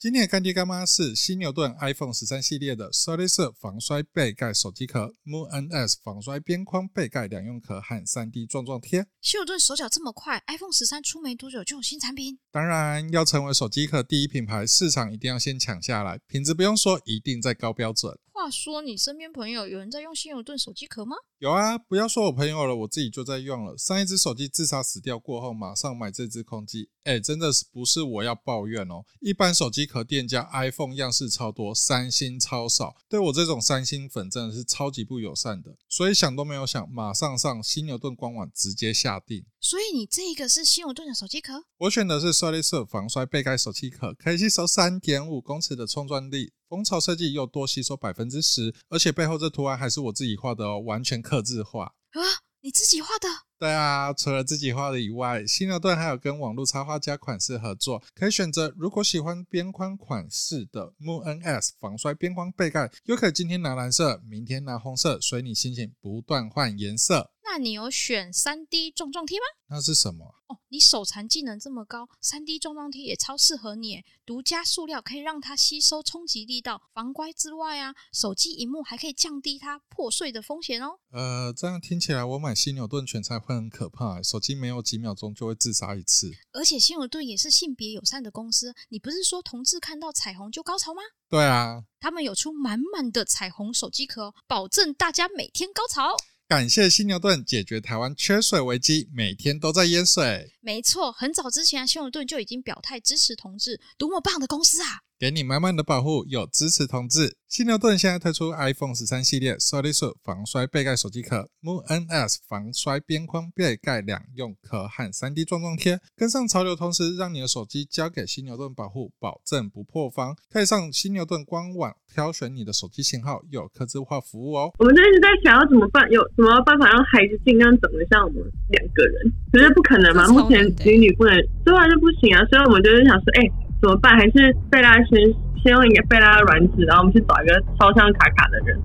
今天的干爹干妈是犀牛顿 iPhone 十三系列的 Solid 色防摔背盖手机壳、Moon NS 防摔边框背盖两用壳和三 D 撞撞贴。希尔顿手脚这么快，iPhone 十三出没多久就有新产品。当然，要成为手机壳第一品牌，市场一定要先抢下来，品质不用说，一定在高标准。话说，你身边朋友有人在用希尔顿手机壳吗？有啊，不要说我朋友了，我自己就在用了。上一只手机自杀死掉过后，马上买这只空机。哎，真的是不是我要抱怨哦？一般手机壳店家 iPhone 样式超多，三星超少，对我这种三星粉真的是超级不友善的。所以想都没有想，马上上犀牛顿官网直接下定。所以你这个是希尔顿的手机壳？我选的是色雷色防摔背盖手机壳，可以吸收三点五公尺的冲撞力，蜂巢设计又多吸收百分之十，而且背后这图案还是我自己画的哦，完全刻字化。啊，你自己画的？对啊，除了自己画的以外，犀牛盾还有跟网络插画家款式合作，可以选择。如果喜欢边框款式的 Moon NS 防摔边框背盖，又可以今天拿蓝色，明天拿红色，随你心情，不断换颜色。那你有选三 D 撞撞贴吗？那是什么？哦，你手残技能这么高，三 D 撞撞贴也超适合你。独家塑料可以让它吸收冲击力道，防刮之外啊，手机荧幕还可以降低它破碎的风险哦。呃，这样听起来我买犀牛盾全才会很可怕，手机没有几秒钟就会自杀一次。而且犀牛盾也是性别友善的公司，你不是说同志看到彩虹就高潮吗？对啊，他们有出满满的彩虹手机壳，保证大家每天高潮。感谢犀牛盾解决台湾缺水危机，每天都在淹水。没错，很早之前犀牛盾就已经表态支持同志，多么棒的公司啊！给你满满的保护，有支持同志。犀牛盾现在推出 iPhone 十三系列 Solid 防摔背盖手机壳，Moon NS 防摔边框背盖两用壳和三 D 撞撞贴，跟上潮流，同时让你的手机交给犀牛盾保护，保证不破防。可以上犀牛盾官网挑选你的手机型号，有客制化服务哦。我们就一直在想要怎么办，有什么办法让孩子尽量长得像我们两个人？可是不可能嘛，目前女女不能，对啊就不行啊，所以我们就是想说，哎，怎么办？还是贝拉先先用一个贝拉的软纸，然后我们去找一个超像卡卡的人。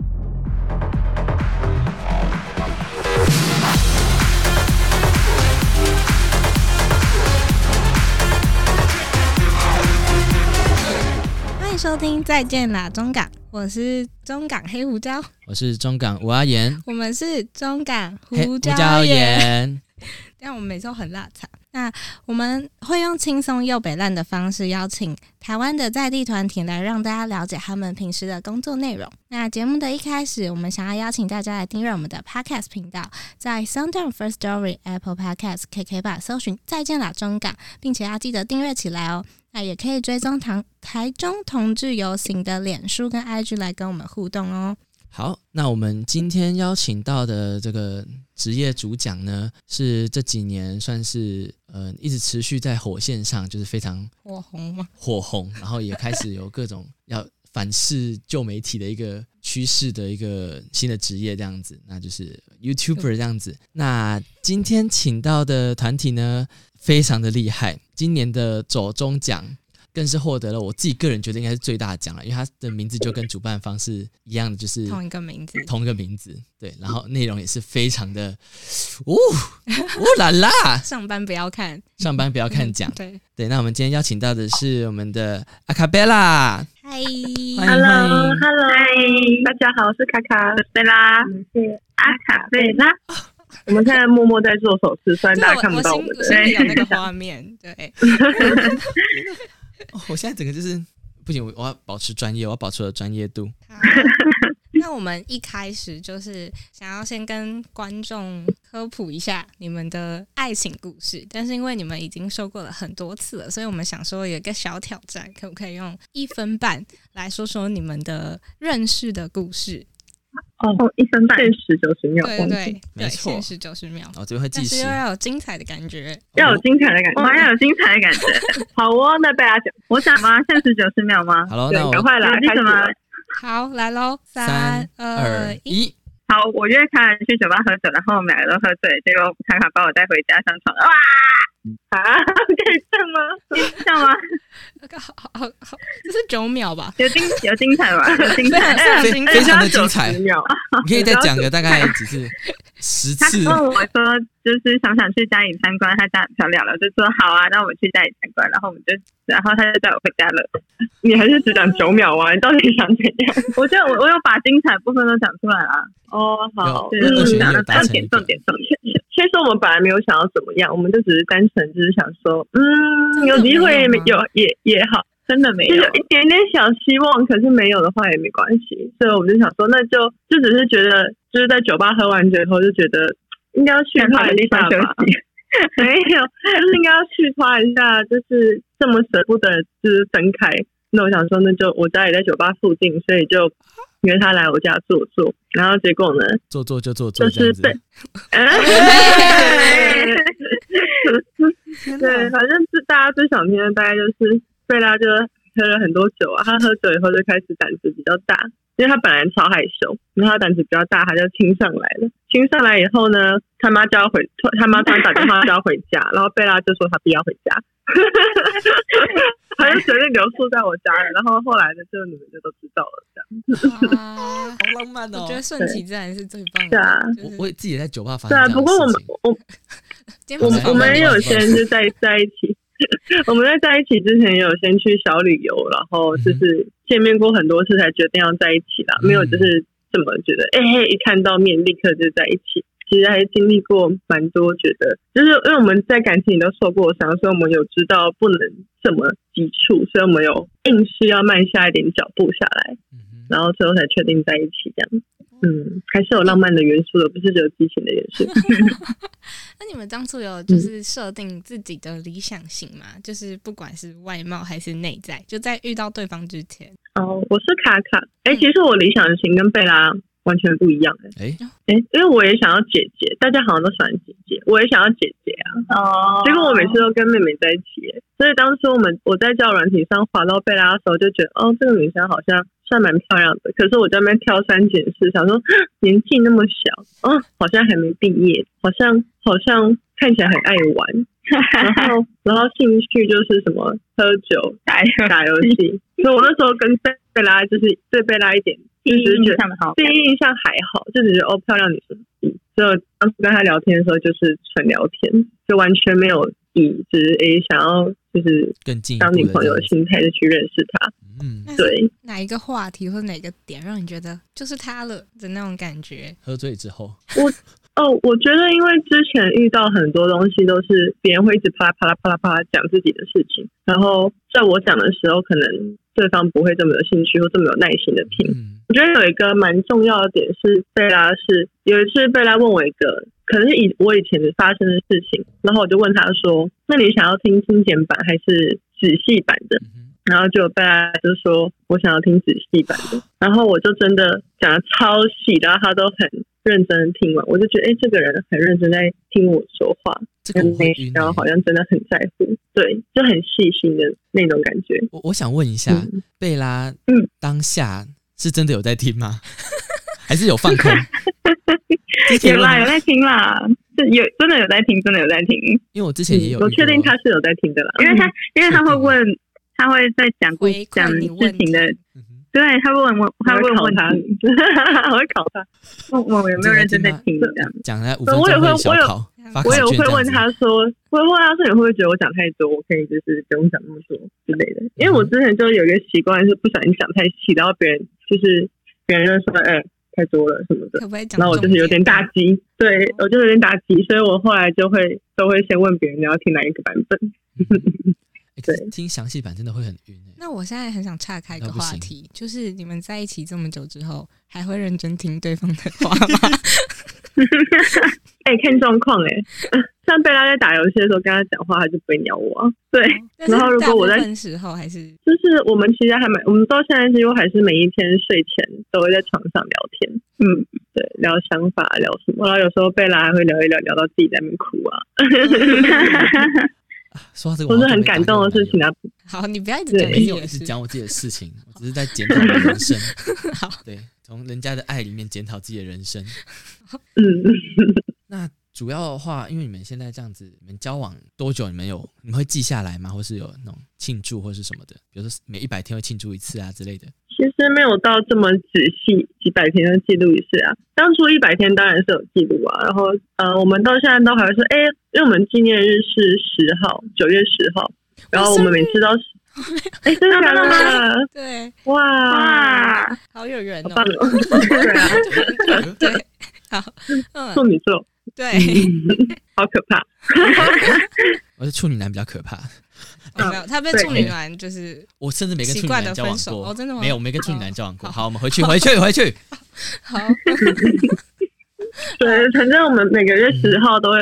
欢迎收听《再见啦中港》，我是中港黑胡椒，我是中港吴阿言，我们是中港胡椒椒盐。盐。但我们每次都很辣惨。那我们会用轻松又北烂的方式，邀请台湾的在地团体来让大家了解他们平时的工作内容。那节目的一开始，我们想要邀请大家来订阅我们的 Podcast 频道，在 Sound First Story、Apple Podcast、KK 吧搜寻“再见啦中港”，并且要记得订阅起来哦。那也可以追踪台台中同志游行的脸书跟 IG 来跟我们互动哦。好，那我们今天邀请到的这个职业主讲呢，是这几年算是呃一直持续在火线上，就是非常火红吗？火红，然后也开始有各种要反噬旧媒体的一个趋势的一个新的职业，这样子，那就是 YouTuber 这样子。那今天请到的团体呢，非常的厉害，今年的走中奖。更是获得了我自己个人觉得应该是最大的奖了，因为它的名字就跟主办方是一样的，就是同一个名字，同一个名字，对，然后内容也是非常的，呜呜啦啦，上班不要看，上班不要看奖，对，对，那我们今天邀请到的是我们的阿卡贝拉，嗨，Hello，Hello，大家好，我是卡卡贝拉，我们是阿卡贝拉。我们现在默默在做手势，虽然大家看不到我们。的。心里有那个画面，对。我现在整个就是不行，我我要保持专业，我要保持我的专业度。那我们一开始就是想要先跟观众科普一下你们的爱情故事，但是因为你们已经说过了很多次了，所以我们想说有一个小挑战，可不可以用一分半来说说你们的认识的故事？哦，一分半，限时九十秒，对对对，没错限时九十秒，我，这边会计时要有精彩的感觉。要有精彩的感觉，哇，要有精彩的感觉。好哦，那贝拉讲，我想吗？限时九十秒吗？对好了那我赶快来，开始吗？好，来喽，三二二一，好，我约卡尔去酒吧喝酒，然后我们两个都喝醉，结果卡卡把我带回家上床，哇！啊，可以这样吗？可以这样吗？那个好好好好，这是九秒吧？有精有精彩吗？有精彩，非常非精彩非常的精彩90秒。你可以再讲个大概几次，十次。他问我说，就是想不想去家里参观，他家很漂亮了，就说好啊，那我们去家里参观，然后我们就，然后他就带我回家了。你还是只讲九秒啊？你到底想怎样？我觉得我我有把精彩部分都讲出来了。哦，好，有二选一讲有达重点重点重点。其实我们本来没有想要怎么样，我们就只是单纯就是想说，嗯，有机会没有也也好，真的没有就有，一点点小希望，可是没有的话也没关系，所以我们就想说，那就就只是觉得，就是在酒吧喝完酒以后，就觉得应该要去他的地方休息。没有，就是应该要去他一下，就是这么舍不得，就是分开。那我想说，那就我家也在酒吧附近，所以就约他来我家坐坐。然后结果呢，坐坐就做做这样子。就是被，对，反正是大家最想听的，大概就是贝拉就喝了很多酒啊，他喝酒以后就开始胆子比较大，因为他本来超害羞，然后他胆子比较大，他就亲上来了。亲上来以后呢，他妈就要回，他妈突然打电话就要回家，然后贝拉就说他不要回家，他就决定留宿在我家了。然后后来呢，就你们就都知道了，这样。哇好浪漫哦我觉！得顺其自然是最棒的。对啊就是我我自己也在酒吧发对啊，不过我们我 我们我们也有先不好意思就在在一起，我们在在一起之前也有先去小旅游，然后就是见面过很多次才决定要在一起啦，嗯没有就是这么觉得，哎、嘿，一看到面立刻就在一起。其实还经历过蛮多，觉得就是因为我们在感情里都受过伤，所以我们有知道不能这么急促，所以我们有硬是要慢下一点脚步下来，然后最后才确定在一起这样。嗯，还是有浪漫的元素的，不是只有激情的元素。那你们当初有就是设定自己的理想型吗？就是不管是外貌还是内在，就在遇到对方之前，哦，我是卡卡。哎、嗯其实我理想型跟贝拉完全不一样哎、因为我也想要姐姐，大家好像都喜欢姐姐，我也想要姐姐啊。哦结果我每次都跟妹妹在一起、欸，所以当初我们我在交友软体上滑到贝拉的时候，就觉得哦，这个女生好像算蛮漂亮的。可是我在那边挑三拣四，想说年纪那么小，哦，好像还没毕业，好像好像看起来很爱玩，然后 然后兴趣就是什么喝酒、打打游戏。所以我那时候跟贝贝拉就是对贝拉一点第一印象的好第一印象还好，就只是哦漂亮女生。嗯所以我当时跟她聊天的时候就是纯聊天，就完全没有以就是诶想要就是更进一步当女朋友的的心态就去认识她。嗯，对，哪一个话题或哪个点让你觉得就是他了的那种感觉？喝醉之后，我哦，我觉得因为之前遇到很多东西都是别人会一直啪啦啪啦啪啦啪啦讲自己的事情，然后在我讲的时候，可能对方不会这么有兴趣或这么有耐心的听。嗯我觉得有一个蛮重要的点是，贝拉是有一次贝拉问我一个可能是以我以前发生的事情，然后我就问他说：“那你想要听精简版还是仔细版的？”然后就贝拉就说：“我想要听仔细版的。”然后我就真的讲的超细，然后他都很认真地听完，我就觉得哎，这个人很认真在听我说话，这个会晕欸。然后好像真的很在乎，对，就很细心的那种感觉。我我想问一下，嗯贝拉，嗯当下是真的有在听吗？还是有放空？有啦，有在听啦，是有真的有在听，真的有在听，因为我之前也有我确定他是有在听的啦，因为他因为他会问，他会在讲故讲事情的，对他会问我，他我会考他题，，我会考他。问我有没有认真在听这样。讲了五分我也会钟会小我有我有会问他说，我会问他说，你会不会觉得我讲太多？我可以就是不用讲那么多之类的。因为我之前就有一个习惯，是不小心讲太细，然后别人就是别人就说，哎、太多了什么的。然后我就是有点打。击，对我就有点打击，所以我后来就会都会先问别人你要听哪一个版本。对听详细版真的会很晕欸那我现在很想岔开一个话题，就是你们在一起这么久之后，还会认真听对方的话 吗？哎、看状况哎，像贝拉在打游戏的时候跟他讲话，他就不会鸟我啊。对，然后如果我在时候还是就是我们其实还蛮，我们到现在几乎还是每一天睡前都会在床上聊天，嗯，对，聊想法，聊什么，然后有时候贝拉还会聊一聊，聊到自己在那边哭啊，啊 说到这个，都是我好久没打很感动的事情啊。好，你不要一直对讲没有一直。讲我自己的事情，我只是在检讨人生。好，对，从人家的爱里面检讨自己的人生。嗯，那主要的话，因为你们现在这样子，你们交往多久？你们有你们会记下来吗？或是有那种庆祝或是什么的？比如说每一百天会庆祝一次啊之类的。其实没有到这么仔细，几百天的记录一次啊。当初一百天当然是有记录啊，然后呃，我们到现在都还会说，哎，因为我们纪念日是十号，九月十号，然后我们每次都是，哎，真的假的？对，哇，哇，好有缘哦。对啊，对，好，嗯，处女座，对，好可怕。我是处女男比较可怕，哦没有，他被处女男就是我甚至没跟处女男交往过。哦真的吗？没有，我没跟处女男交往过。好。好，我们回去，回去，回去。好，对，反正我们每个月十号都会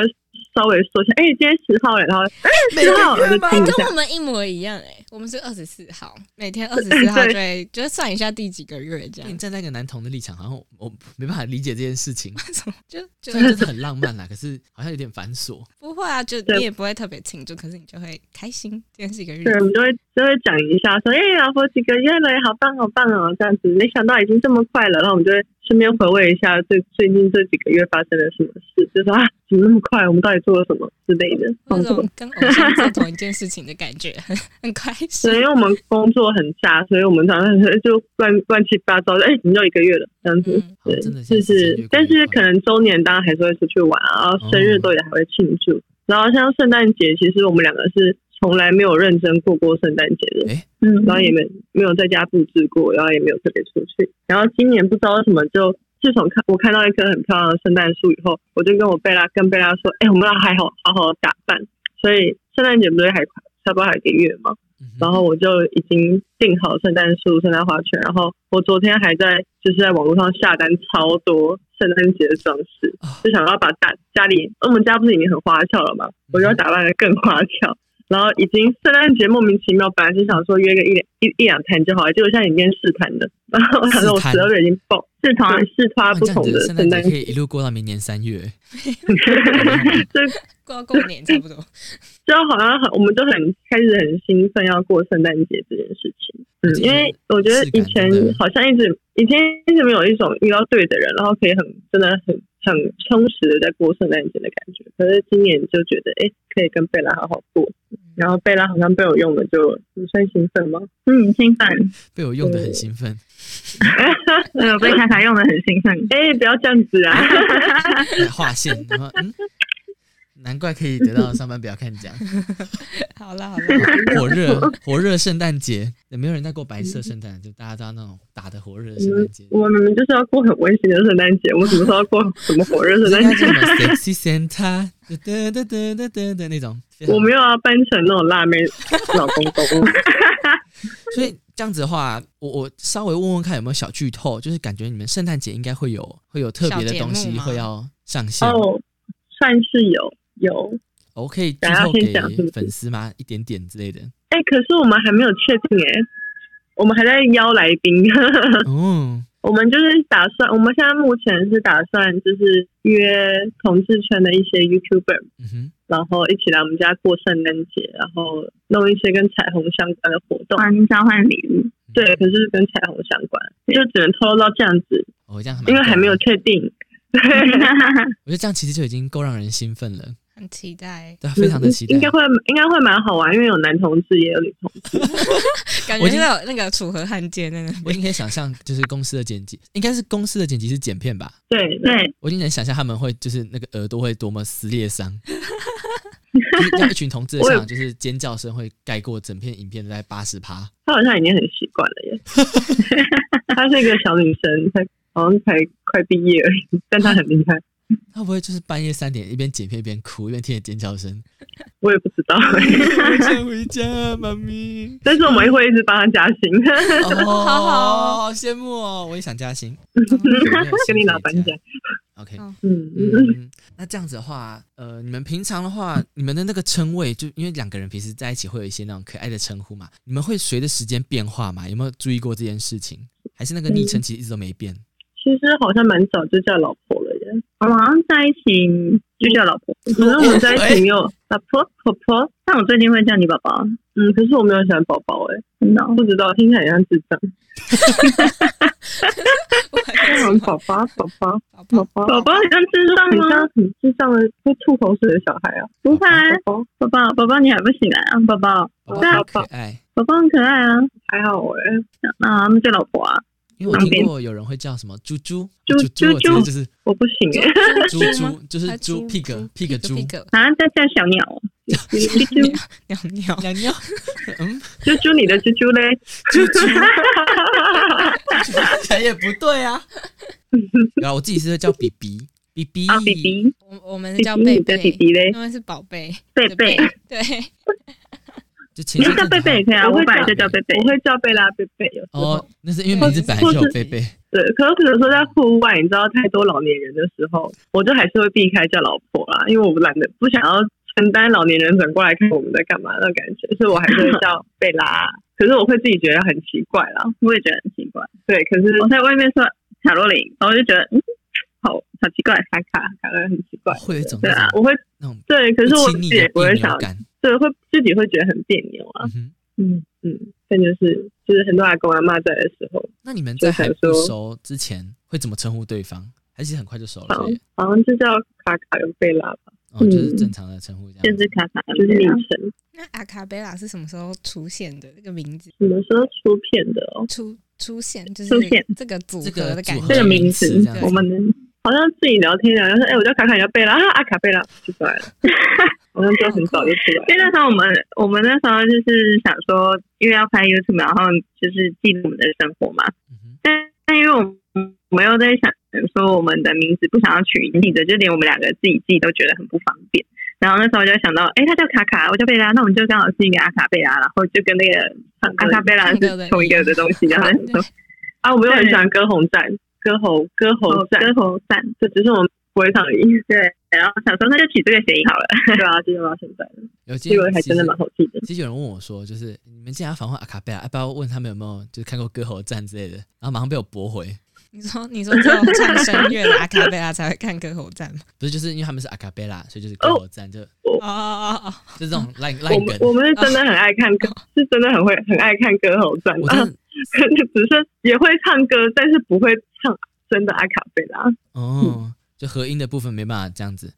稍微说一下，哎、今天十号了，然后哎十号，我就哎，听一下。跟我。们一模一样哎，我们是二十四号，每天二十四号就会就是算一下第几个月这样，你站在一个男同的立场，好像我我没办法理解这件事情。就就虽然真的很浪漫啦，可是好像有点繁琐。不会啊，就你也不会特别庆祝，可是你就会开心，今天是一个日对，我子，们就会就会讲一下，说，哎、老婆几个月了，好棒，好棒哦，这样子，没想到已经这么快了，然后我们就会顺便回味一下最最近这几个月发生了什么事，就是啊，怎么那么快，我们到底做了什么之类的。那种跟偶像做同一件事情的感觉，很很开心对，因。为我们工作很杂，所以我们常常 就乱乱七八糟的，哎、怎么又一个月了？这样子，嗯对，哦真的就是但是可能周年当然还是会出去玩啊，然后生日哦都也还会庆祝。然后像圣诞节，其实我们两个是从来没有认真过过圣诞节的，哎，嗯，然后也没没有在家布置过，然后也没有特别出去。然后今年不知道为什么就。自从看我看到一棵很漂亮的圣诞树以后，我就跟我贝拉跟贝拉说：“哎、我们要还好好好打扮。”所以圣诞节不是还差不多还有一个月吗？然后我就已经订好圣诞树、圣诞花圈，然后我昨天还在就是在网络上下单超多圣诞节的装饰，啊就想要把家家里，我们家不是已经很花俏了吗？我就要打扮的更花俏。然后已经圣诞节莫名其妙，本来是想说约个一两一一两摊就好了，结果现在已经试摊的。然后我想说我十二月已经报试团试哇团不同这样子圣的圣诞诞节可以一路过到明年三月。就过到过年差不多，就好像很，我们就很开始很兴奋要过圣诞节这件事情。嗯因为我觉得以前好像一直以前一直没有一种遇到对的人，然后可以很真的很很充实的在过圣诞节的感觉。可是今年就觉得，哎，可以跟贝拉好好过。然后贝拉好像被我用了，就你算兴奋吗？嗯，兴奋，被我用的很兴奋，对，我被卡卡用的很兴奋。哎，不要这样子啊！哎划线，然后嗯，难怪可以得到上班不要看奖，好了好了，火热火热圣诞节，也没有人在过白色圣诞，就大家知道那种打的火热的圣诞节。我们明明就是要过很温馨的圣诞节，我们什么时候要过什么火热圣诞节？什么 sexy Santa 哒哒哒哒哒的那种，我没有要扮成那种辣妹老公公。所以这样子的话，我我稍微问问看有没有小剧透，就是感觉你们圣诞节应该会有会有特别的东西会要上线。哦，算是有有，我可以剧等下透给先讲粉丝吗？一点点之类的。哎、可是我们还没有确定哎、我们还在邀来宾。哦，我们就是打算，我们现在目前是打算就是约同志圈的一些 YouTuber，嗯哼，然后一起来我们家过圣诞节，然后弄一些跟彩虹相关的活动。换交换礼物，对，可是跟彩虹相关，就只能透露到这样子，哦，这样蛮因为还没有确定。我觉得这样其实就已经够让人兴奋了，很期待，对啊，非常的期待应。该会应该会蛮好玩，因为有男同志也有女同志。感觉我已经那个那个楚河汉界那个，我已经可以想象，就是公司的剪辑，应该是公司的剪辑是剪片吧？对对，我已经能想象他们会就是那个耳朵会多么撕裂伤，就是让一群同志的我也现场，就是尖叫声会盖过整片影片的大概八十趴。他好像已经很习惯了耶。她是一个小女生，才好像才快毕业而已，但她很厉害。他会不会就是半夜三点一边剪片一边哭，一边听着尖叫声？我也不知道，我想回家，妈咪。但是我们会一直帮他加薪，哦，好好羡慕哦！我也想加薪，跟你老板讲。OK，哦嗯，嗯，那这样子的话，呃，你们平常的话，你们的那个称谓，就因为两个人平时在一起会有一些那种可爱的称呼嘛，你们会随着时间变化嘛？有没有注意过这件事情？还是那个昵称其实一直都没变？其实好像蛮早就叫老婆了耶。我们好像在一起就叫老婆，可是我们在一起没有老婆婆婆，但我最近会叫你宝宝，嗯，可是我没有喜欢宝宝哎，真的哦。不知道听起来很像智障。像宝宝宝宝宝宝宝，宝宝宝很像智障吗？很像很智障的会吐口水的小孩啊！不会啊，宝宝宝宝宝你还不醒来啊？宝宝宝对啊宝。宝宝很可爱啊，还好哎，那他们叫老婆啊，因为我听过有人会叫什么猪猪？猪猪，我猪就是我不行。哎，猪 猪就是还猪 pig pig 猪。啊，在叫小鸟。哦，啾啾鸟鸟，鸟。鸟，嗯，猪猪你的猪猪嘞，猪猪，听起来也不对啊。然后我自己是会叫比比。比比。啊，比比。我我们比叫贝比你的弟贝，弟嘞，因为是宝贝，贝贝，对，就前你就叫贝贝也可以啊，我会本来就叫贝贝我，会叫贝拉贝贝，有时候哦，那是因为名字本来就有贝贝，对，可是比如说在户外，你知道太多老年人的时候，我就还是会避开叫老婆啦，因为我懒得不想要承担老年人转过来看我们在干嘛那种感觉，所以我还是会叫贝拉。可是我会自己觉得很奇怪啦，我也觉得很奇怪。对，可是我在外面说卡洛琳，然后我就觉得嗯，好好奇怪，卡卡卡的很奇怪。会有一种对那种，啊我会那种对，可是我自己也不会想。对，会自己会觉得很别扭啊。嗯，嗯嗯，但就是就是很多阿公阿妈在的时候，那你们在还不熟之前会怎么称呼对方？还是很快就熟了？好好像就叫卡卡跟贝拉吧，哦，就是正常的称呼这样子。就是卡卡，就是昵你称。那阿卡贝拉是什么时候出现的？这个名字什么时候出片的哦？出出现就是出现这个组合的感觉，这个名词我们好像自己聊天聊，就说哎，我叫卡卡，你叫贝拉，啊，阿卡贝拉就出来了，好像就很早就出来。了。因为那时候我们我们那时候就是想说，因为要拍 YouTube，然后就是记录我们的生活嘛。嗯但但因为我们我们又在想说，我们的名字不想要取记的，就连我们两个自己记都觉得很不方便。然后那时候就想到，哎，他叫卡卡，我叫贝拉，那我们就刚好是一个阿卡贝拉，然后就跟那个阿卡贝拉是同一个的东西，然后说啊，我们又很喜欢歌红战，歌喉歌喉战，歌喉赞，就只是我们不会唱而已。对，然后想说那就取这个谐音好了。对啊，就用到现在了，有这个还真的蛮好记的。其实有人问我说，就是你们竟然要访问阿卡贝拉，要不要问他们有没有就是看过歌喉战之类的？然后马上被我驳回，你说你说只有唱声乐的阿卡贝拉才会看歌喉战吗？不是，就是因为他们是阿卡贝拉，所以就是歌喉战，就哦哦哦哦，就这种烂烂梗我们。是真的很爱看歌，是真的很会很爱看歌喉战啊，我真的只是也会唱歌，但是不会唱真的阿卡贝拉。哦，就合音的部分没办法这样子。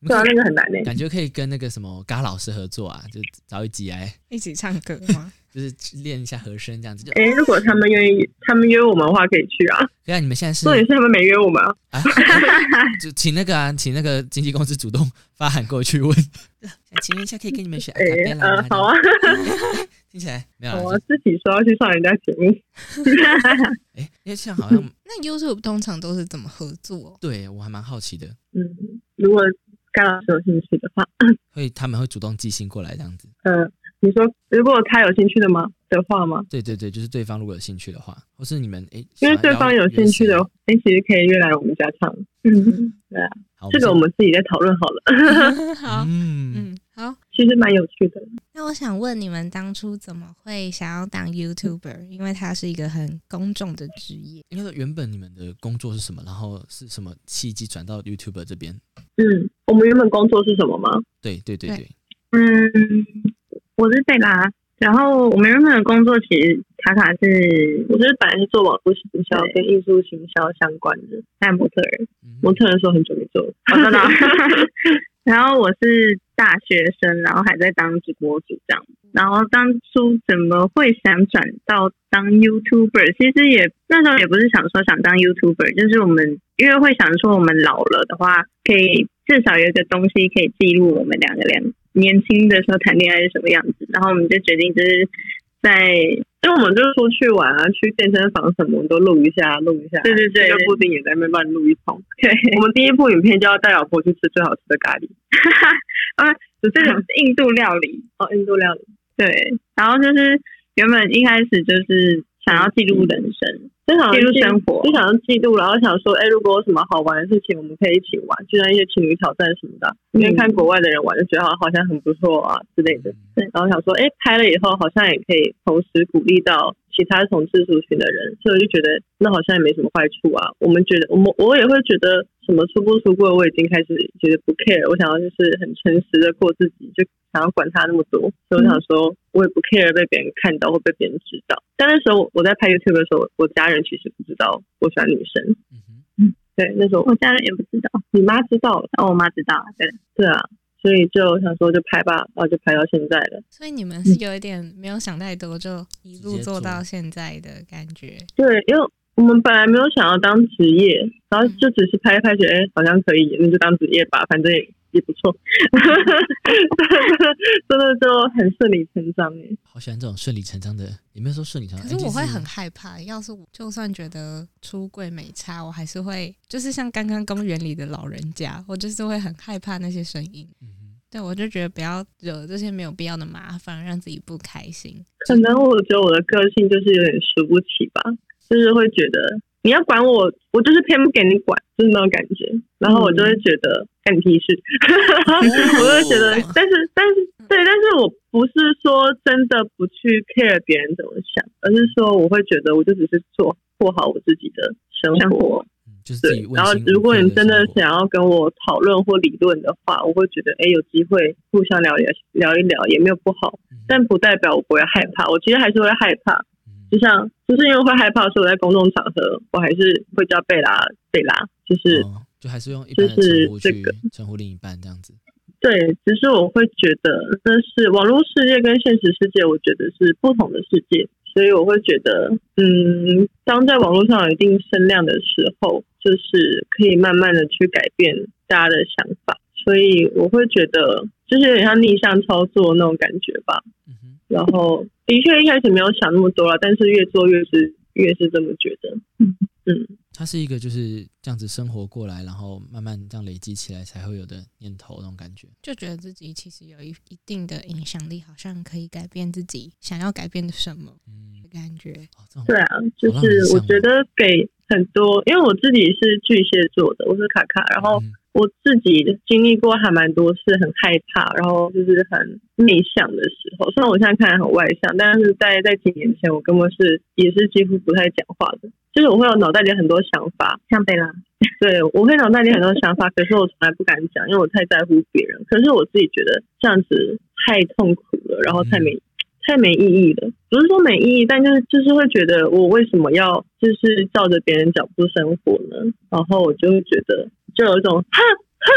你 对啊，那个很难诶。感觉可以跟那个什么嘎老师合作啊，就找一集来，一起唱歌吗？就是练一下和声这样子。就哎，如果他们愿意，他们约我们的话，可以去啊。对啊，你们现在是重点是他们没约我们啊。啊，就请那个啊，请那个经纪公司主动发函过去问，想请问一下，可以跟你们学阿哎卡贝，拉吗？，呃好啊，听起来没有啊好啊，，自己说要去上人家节目。哎，因为像好像那 YouTube 通常都是怎么合作？对我还蛮好奇的，嗯，如果甘老师有兴趣的话，会他们会主动寄信过来这样子。呃，你说如果他有兴趣的吗的话吗？对对对，就是对方如果有兴趣的话，或是你们哎，因为对方有兴趣的约，哎，其实可以约来我们家唱。嗯，对啊，这个我们自己再讨论好了。好，嗯。其实蛮有趣的。那我想问你们当初怎么会想要当 YouTuber？因为它是一个很公众的职业。应该说原本你们的工作是什么，然后是什么契机转到 YouTuber 这边？嗯，我们原本工作是什么吗？对对对对对，嗯，我是贝拉，然后我们原本的工作其实卡卡是我是本来是做网络行销跟艺术行销相关的，在模特儿，嗯模特的时候很久没做了。我知道。然后我是大学生，然后还在当直播主这样。然后当初怎么会想转到当 YouTuber？其实也那时候也不是想说想当 YouTuber，就是我们因为会想说我们老了的话，可以至少有一个东西可以记录我们两个两年轻的时候谈恋爱是什么样子。然后我们就决定就是在因为我们就出去玩啊，去健身房什么，都录一下，录一下。对对对这个布丁也在那边乱录一通。对我们第一部影片就要带老婆去吃最好吃的咖喱，啊，就这种是印度料理。哦，印度料理。对，然后就是原本一开始就是想要记录人生，就想要记录生活就想要记录，然后想说，哎、如果有什么好玩的事情，我们可以一起玩，就像一些情侣挑战什么的。因为看国外的人玩，就觉得好好像很不错啊之类的。对然后想说，哎、拍了以后好像也可以同时鼓励到其他同志族群的人，所以我就觉得那好像也没什么坏处啊。我们觉得，我们我也会觉得什么出不出柜，我已经开始觉得不 care，我想要就是很诚实的过自己，就想要管他那么多。所以我想说，我也不 care 被别人看到或被别人知道。但那时候我在拍 YouTube 的时候，我家人其实不知道我喜欢女生，嗯哼。对，那时候我家人也不知道，你妈知道了，哦，我妈知道，对，对啊，所以就想说就拍吧，然后就拍到现在了。所以你们是有一点没有想太多，就一路做到现在的感觉。对，因为我们本来没有想要当职业，然后就只是拍一拍，觉得哎、好像可以，那就当职业吧，反正也也不错。真的就很顺理成章哎。好喜欢这种顺理成章的，也没有说顺理成章，可是我会很害怕，要是我就算觉得出柜没差，我还是会就是像刚刚公园里的老人家，我就是会很害怕那些声音。嗯对，我就觉得不要惹这些没有必要的麻烦，让自己不开心。可能我觉得我的个性就是有点输不起吧，就是会觉得你要管我，我就是偏不给你管，就是那种感觉。然后我就会觉得干你屁事，我就会觉得，但是但是对，但是我不是说真的不去 care 别人怎么想，而是说我会觉得我就只是做过好我自己的生活。嗯就是对，然后如果你真的想要跟我讨论或理论的话，我会觉得，哎，有机会互相聊聊聊一聊也没有不好，嗯但不代表我不会害怕，我其实还是会害怕，嗯就像就是因为会害怕，所以我在公众场合我还是会叫贝拉贝拉，就是、哦就还是用一般的就是称呼去这个称呼另一半这样子。对，只是我会觉得那是网络世界跟现实世界，我觉得是不同的世界，所以我会觉得，嗯，当在网络上有一定声量的时候，就是可以慢慢的去改变大家的想法，所以我会觉得就是有点像逆向操作那种感觉吧。嗯哼，然后的确一开始没有想那么多了，但是越做越是越是这么觉得。嗯，它是一个就是这样子生活过来，然后慢慢这样累积起来才会有的念头那种感觉。就觉得自己其实有一一定的影响力，好像可以改变自己想要改变的什么嗯的，感觉。哦，对啊，就是我觉得给很多，因为我自己是巨蟹座的，我是卡卡，然后嗯我自己经历过还蛮多次很害怕，然后就是很内向的时候。虽然我现在看来很外向，但是在在几年前，我根本是也是几乎不太讲话的。就是我会有脑袋里很多想法，像贝拉，对我会脑袋里很多想法，可是我从来不敢讲，因为我太在乎别人。可是我自己觉得这样子太痛苦了，然后太没、太没意义了。不是说没意义，但就是就是会觉得我为什么要就是照着别人脚步生活呢？然后我就会觉得就有一种哈哈，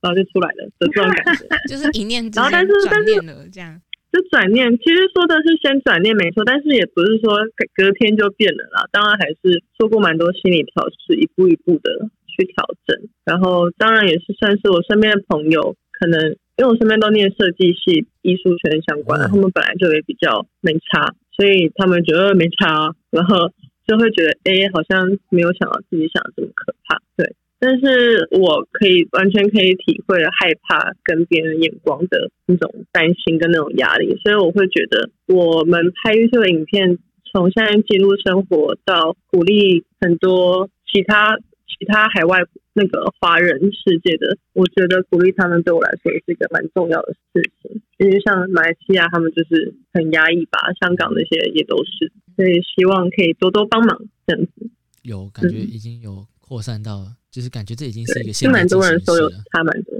然后就出来了的这种感觉。就是一念之然后但间是转念了，这样。就转念，其实说的是先转念没错，但是也不是说隔隔天就变了啦。当然还是做过蛮多心理调试，一步一步的去调整。然后当然也是算是我身边的朋友，可能因为我身边都念设计系、艺术圈相关他们本来就也比较没差，所以他们觉得没差啊，然后就会觉得哎，好像没有想到自己想的这么可怕，对。但是我可以完全可以体会害怕跟别人眼光的那种担心跟那种压力，所以我会觉得我们拍优秀的影片，从现在记录生活到鼓励很多其他其他海外那个华人世界的，我觉得鼓励他们对我来说也是一个蛮重要的事情。因为像马来西亚他们就是很压抑吧，香港那些也都是，所以希望可以多多帮忙这样子。有感觉嗯已经有扩散到，就是感觉这已经是对，一个是蛮现代进多人说有。差蛮多。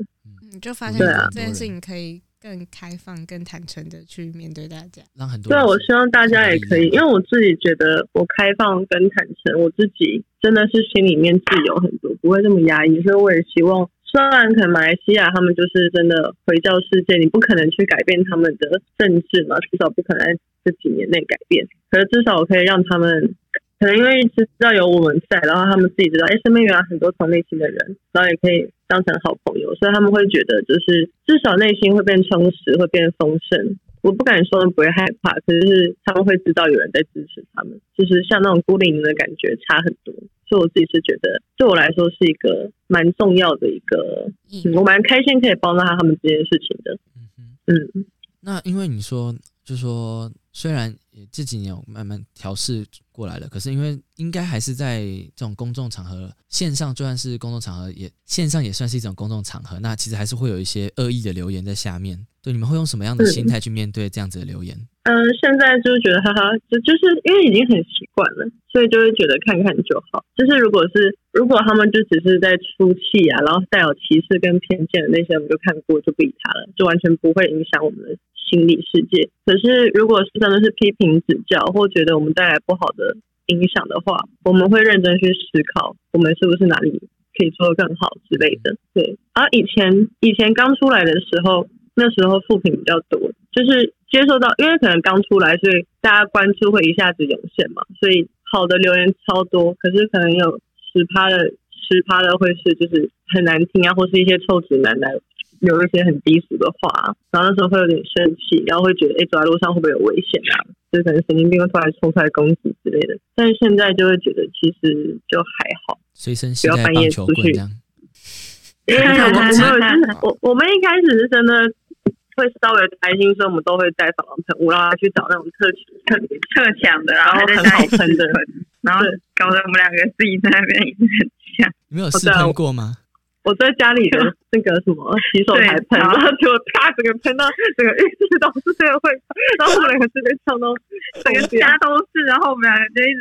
你就发现对啊这件事情可以更开放、更坦诚的去面对大家。让很多对我希望大家也可以，因为我自己觉得我开放跟坦诚，我自己真的是心里面自由很多，不会这么压抑，所以我也希望。虽然可能马来西亚他们就是真的回教世界，你不可能去改变他们的政治嘛，至少不可能在这几年内改变。可是至少我可以让他们，可能因为知道有我们在，然后他们自己知道，哎，身边原来很多同类型的人，然后也可以当成好朋友，所以他们会觉得就是至少内心会变充实，会变丰盛。我不敢说不会害怕，可是他们会知道有人在支持他们，就是像那种孤零零的感觉差很多。所以我自己是觉得，对我来说是一个蛮重要的一个，嗯、我蛮开心可以帮到他们这件事情的。嗯哼。嗯，那因为你说，就说虽然这几年有慢慢调试过来了，可是因为应该还是在这种公众场合，线上就算是公众场合也，线上也算是一种公众场合，那其实还是会有一些恶意的留言在下面。对，你们会用什么样的心态去面对这样子的留言？嗯、现在就是觉得哈哈，就就是因为已经很习惯了，所以就会觉得看看就好。就是如果是如果他们就只是在出气啊，然后带有歧视跟偏见的那些，我们就看过就不理他了，就完全不会影响我们的心理世界。可是如果是真的是批评指教，或觉得我们带来不好的影响的话，我们会认真去思考，我们是不是哪里可以做得更好之类的。对，而以前以前刚出来的时候，那时候负评比较多，就是接受到，因为可能刚出来，所以大家关注会一下子涌现嘛，所以好的留言超多，可是可能有十趴的十趴的会是就是很难听啊，或是一些臭直男来留一些很低俗的话，然后那时候会有点生气，然后会觉得哎走在路上会不会有危险啊？就可能神经病会突然冲出来攻击之类的。但是现在就会觉得其实就还好，随身携带棒球棍这样。因为 我们没有，我我们一开始是真的会稍微担心，说我们都会带防狼喷雾，然后去找那种特特特强的，然然后很好喷的。然后搞得我们两个自己在那边一直很像。你们有试喷过吗？我在家里的那个什么洗手台喷，然后就啪整个喷到整个浴室都是这个味道，然后我们两个这边呛到整个家都是，然后我们两个就一直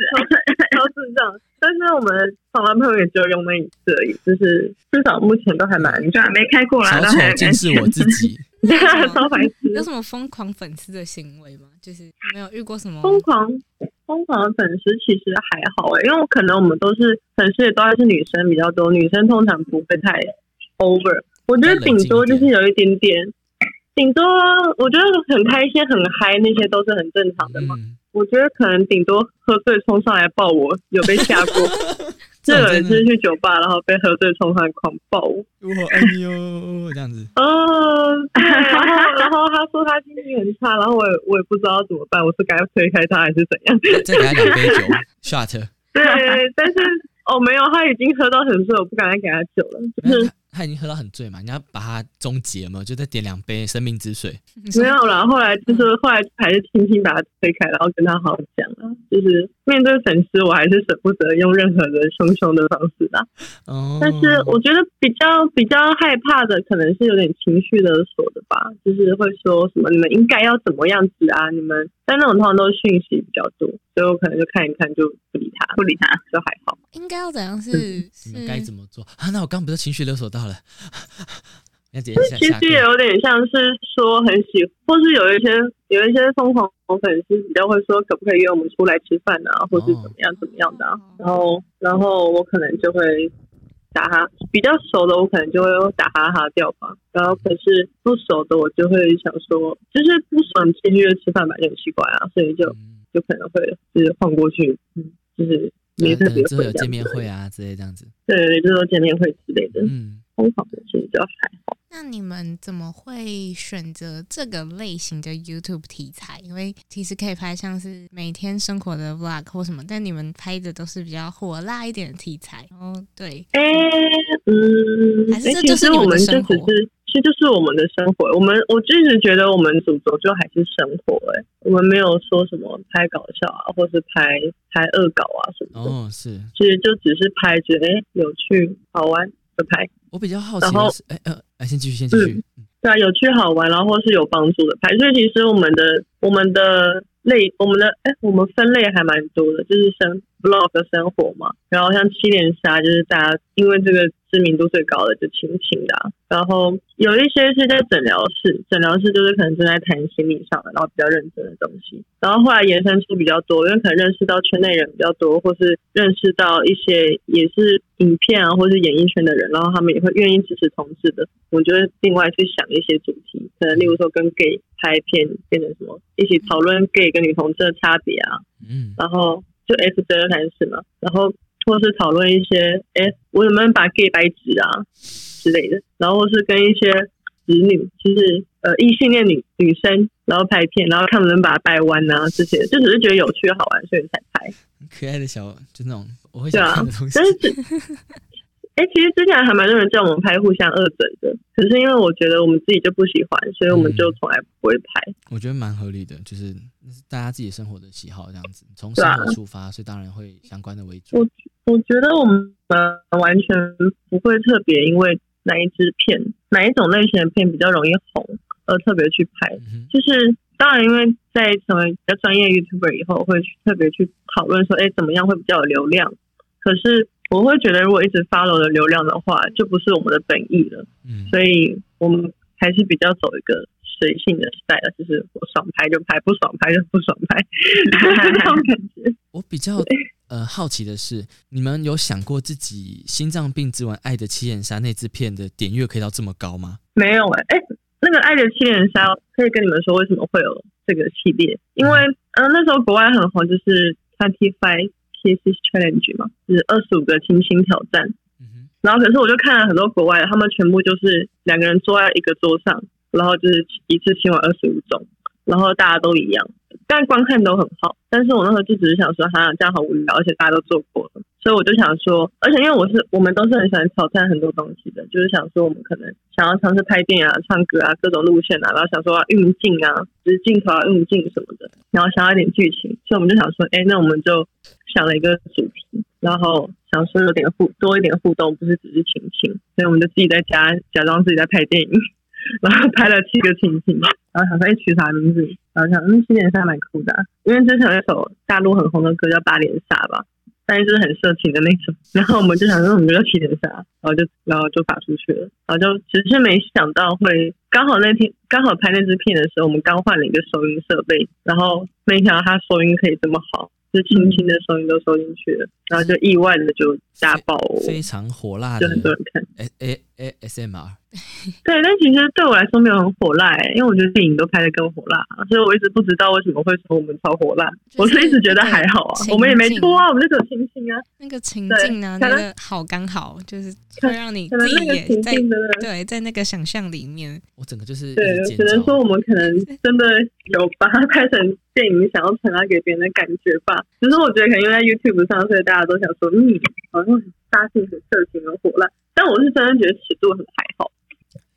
都是这样。但是我们防狼喷雾也只有用那一次而已，就是至少目前都还蛮安全，没开过来，小都还丑竟是我自己。超白痴。有什么疯狂粉丝的行为吗？就是没有遇过什么疯狂疯狂的粉丝其实还好诶、因为可能我们都是粉丝也都还是女生比较多，女生通常不会太 over。我觉得顶多就是有一点点，顶多我觉得很开心很嗨那些都是很正常的嘛。嗯，我觉得可能顶多喝醉冲上来抱我，有被吓过。就有一次去酒吧，然后被喝醉冲上来狂暴我。我爱你哦，这样子。哦，对然后然后他说他心情很差，然后我也我也不知道怎么办，我是该推开他还是怎样？再给他两杯酒，shot。对，但是哦没有，他已经喝到很醉，我不敢再给他酒了。就是他他已经喝到很醉嘛，你要把他终结嘛，就再点两杯生命之水。没有啦，后来就是后来还是轻轻把他推开，然后跟他好好讲啊。就是面对粉丝，我还是舍不得用任何的凶凶的方式啦。哦，但是我觉得比较比较害怕的，可能是有点情绪勒索的吧，就是会说什么你们应该要怎么样子啊，你们但那种通常都是讯息比较多，所以我可能就看一看就不理他，不理他就还好。应该要怎样是你们该怎么做啊？那我刚不是情绪勒索到了？那直接下其实也有点像是说很喜，或是有一些有一些疯狂粉丝比较会说可不可以约我们出来吃饭啊，或是怎么样怎么样的啊、然后然后我可能就会打哈，比较熟的我可能就会打哈哈掉吧，然后可是不熟的我就会想说，就是不熟你继续约吃饭吧，就很奇怪啊，所以就嗯。就可能会就是晃过去，嗯，就是没特别会、啊有见面会啊之类这样子。对对对，就是说见面会之类的，嗯，疯狂的其实就还好。那你们怎么会选择这个类型的 YouTube 题材？因为其实可以拍像是每天生活的 Vlog 或什么，但你们拍的都是比较火辣一点的题材。哦，对，哎、嗯，还是就是我们就的生活只是，其实就是我们的生活。我们我一直觉得我们主轴就还是生活、哎，我们没有说什么拍搞笑啊，或是拍拍恶搞啊什么的。哦，是其实就只是拍，觉得哎、有趣好玩就拍，我比较好奇然后的是，哎呃，哎，先继续，先继续。对啊，有趣好玩，然后或是有帮助的牌。所以其实我们的我们的类，我们的哎、我们分类还蛮多的，就是生 vlog 生活嘛。然后像七连杀，就是大家因为这个知名度最高的就亲情的、啊。然后有一些是在诊疗室，诊疗室就是可能正在谈心理上的，然后比较认真的东西。然后后来延伸出比较多，因为可能认识到圈内人比较多，或是认识到一些也是影片啊，或是演艺圈的人，然后他们也会愿意支持同志的。我觉得另外去想一些主题，可能例如说跟 gay 拍片变成什么，一起讨论 gay 跟女同志的差别啊，嗯，然后就 F 真二谈是嘛，然后或是讨论一些，哎，我能不能把 gay 掰直啊之类的，然后或是跟一些子女，就是呃异性恋女女生，然后拍片，然后看能不能把它掰弯啊这些，就只是觉得有趣好玩，所以才拍。很可爱的小，就那种我会想看的东西但。是只，哎、其实之前还蛮多人叫我们拍互相二诊的，可是因为我觉得我们自己就不喜欢，所以我们就从来不会拍。我觉得蛮合理的，就是大家自己生活的喜好这样子，从生活出发，所以当然会相关的为主。我我觉得我们完全不会特别因为哪一支片、哪一种类型的片比较容易红而特别去拍，嗯，就是当然因为在成为比较专业 YouTuber 以后，会去特别去讨论说，哎，怎么样会比较有流量。可是我会觉得，如果一直 follow 的流量的话，就不是我们的本意了。嗯，所以我们还是比较走一个随性的 style，就是我爽拍就拍，不爽拍就不爽拍，这种感觉。我比较呃好奇的是，你们有想过自己心脏病之吻爱的七眼杀那支片的点阅可以到这么高吗？没有哎、哎、那个《爱的七眼杀》可以跟你们说为什么会有这个系列，因为嗯、呃那时候国外很红，就是 Twenty Five Kisses Challenge 嘛，就是二十五个亲亲挑战。然后可是我就看了很多国外的，他们全部就是两个人坐在一个桌上，然后就是一次亲完二十五种，然后大家都一样，但观看都很好。但是我那时候就只是想说，哈，这样好无聊，而且大家都做过了，所以我就想说，而且因为我是我们都是很喜欢挑战很多东西的，就是想说我们可能想要尝试拍电影啊、唱歌啊各种路线啊，然后想说要运镜啊，就是镜头啊、运镜什么的，然后想要一点剧情，所以我们就想说，哎，那我们就想了一个主题，然后想说有点互多一点互动，不是只是亲亲，所以我们就自己在家假装自己在拍电影，然后拍了七个亲亲，然后想说哎取啥名字，然后想嗯七连杀蛮酷的、因为之前有一首大陆很红的歌叫八连杀吧。但是就是很色情的那种，然后我们就想说我们就七连杀，然后就然后就发出去了，然后就只是没想到会刚好那天刚好拍那支片的时候，我们刚换了一个收音设备，然后没想到它收音可以这么好，就轻轻的声音都收进去。了，然后就意外的就大爆哦，非常火辣就很多人看。A A A S M R，对，但其实对我来说没有很火辣、欸，因为我觉得电影都拍的更火辣，所以我一直不知道为什么会说我们超火辣。就是我是一直觉得还好啊，我们也没境拖啊，我们就只有亲亲啊。那个情对境呢，可能那个好刚好，就是可会让你可能自己那个情也在境的，对在那个想象里面。我整个就是对只能说。我们可能真的有把它拍成电影，想要传达给别人的感觉吧。只是我觉得可能因为在 YouTube 上，所以大家都想说，嗯，好像很杀性、很色情、很火辣。但我是真的觉得尺度很还好，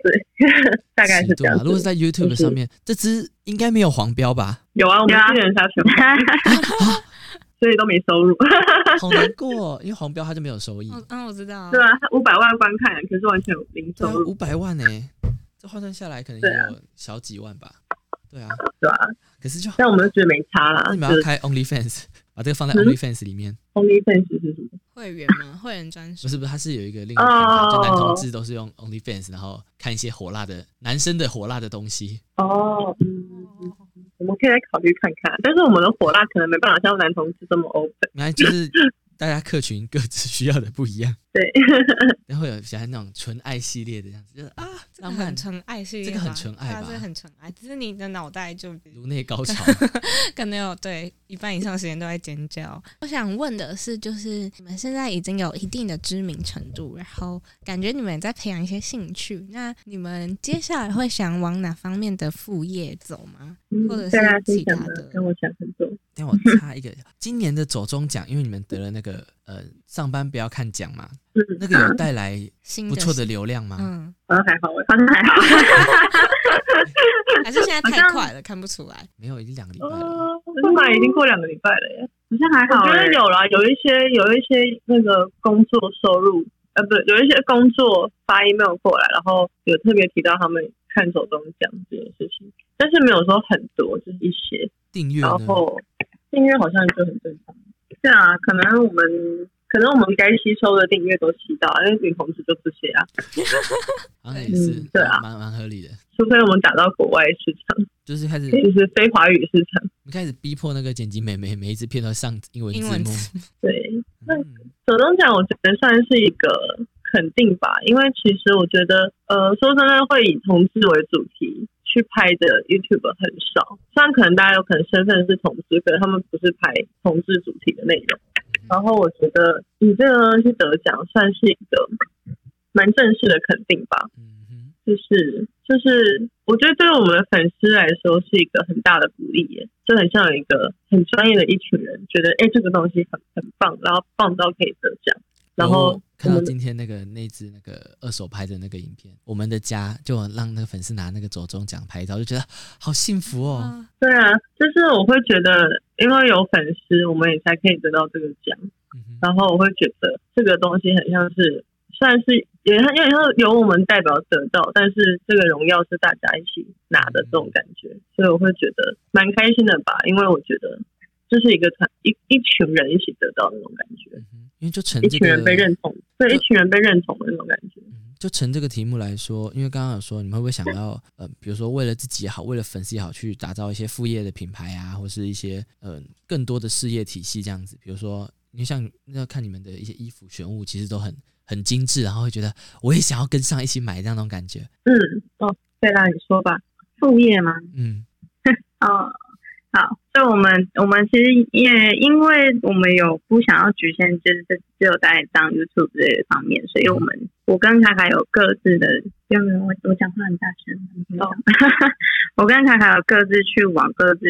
对，大概是这样子。如果是在 YouTube 就是上面，这支应该没有黄标吧？有啊，我们有啊七人杀全部，所以都没收入。好难过、哦，因为黄标它就没有收益。哦，嗯，我知道。对啊，五百万观看，可是完全有零收入，五百万呢、这换算下来可能有小几万吧。对啊，对啊、可是就但我们就觉得没差啦。那你们要开 OnlyFans，把这个放在嗯 OnlyFans 里面，OnlyFans 是什么？会员吗？会员专属不。是不是，它是有一个另一个平台，哦就男同志都是用 OnlyFans，然后看一些火辣的男生的火辣的东西。哦，嗯，嗯我们可以来考虑看看。但是我们的火辣可能没办法像男同志这么 open。就是大家客群各自需要的不一样，对，然后有喜欢那种纯爱系列的样子，就是啊，这个浪漫很纯爱系列，这个很纯爱吧这个很纯爱，只是你的脑袋就颅内高潮。可能有对一半以上时间都在尖叫。我想问的是，就是你们现在已经有一定的知名程度，然后感觉你们也在培养一些兴趣，那你们接下来会想往哪方面的副业走吗？嗯或者是其他的的跟我想很多。让我插一个，今年的走中奖，因为你们得了那个呃上班不要看奖嘛，嗯，那个有带来 新不错的流量吗？嗯，好像还好，好像还好。还是现在太快了，看不出来。没有，已经两个礼拜了。哦，是吗？已经过两个礼拜了耶。好像还好欸我觉得有啦，有一些有一些那个工作收入，呃，不，有一些工作发 email 过来，然后有特别提到他们看手中奖这件事情，但是没有说很多，就是一些。订阅然？后订阅好像就很正常。对啊，可能我们可能我们该吸收的订阅都吸到，因为女同志就这些啊，好 像也是嗯，对啊蛮蛮合理的。除非我们打到国外市场，就是开始就是非华语市场。你开始逼迫那个剪辑美眉每一次片都上英文字幕。英文字对，那嗯手动奖我觉得算是一个肯定吧，因为其实我觉得，呃，说真的，会以同志为主题去拍的 YouTube 很少。虽然可能大家有可能身份是同志，可是他们不是拍同志主题的内容。然后我觉得以这个东西得奖，算是一个蛮正式的肯定吧。就是就是，我觉得对我们的粉丝来说是一个很大的鼓励耶，就很像有一个很专业的一群人，觉得哎、这个东西很很棒，然后棒到可以得奖，然后看到今天那个那只那个二手拍的那个影片，我们的家就让那个粉丝拿那个走中奖拍照，就觉得好幸福哦。啊。对啊，就是我会觉得，因为有粉丝，我们也才可以得到这个奖，嗯，然后我会觉得这个东西很像是，虽然是也很有点像由我们代表得到，但是这个荣耀是大家一起拿的这种感觉，所以我会觉得蛮开心的吧，因为我觉得这是一个团一一群人一起得到的那种感觉，因为就成这个一群人被认同，对，一群人被认同的那种感觉。嗯就成这个题目来说，因为刚刚有说，你们会不会想要呃，比如说为了自己也好，为了粉丝也好，去打造一些副业的品牌啊，或是一些呃更多的事业体系这样子？比如说你像要看你们的一些衣服选物，其实都很很精致，然后会觉得我也想要跟上一起买这样那种感觉。嗯，哦，对啦，你说吧，副业吗？嗯，哦，好，所以我们我们其实也因为我们有不想要局限，就是只有在当 YouTube 这一方面，所以我们我跟卡卡有各自的，因为我我讲话很大声，你听到吗我跟卡卡有各自去往各自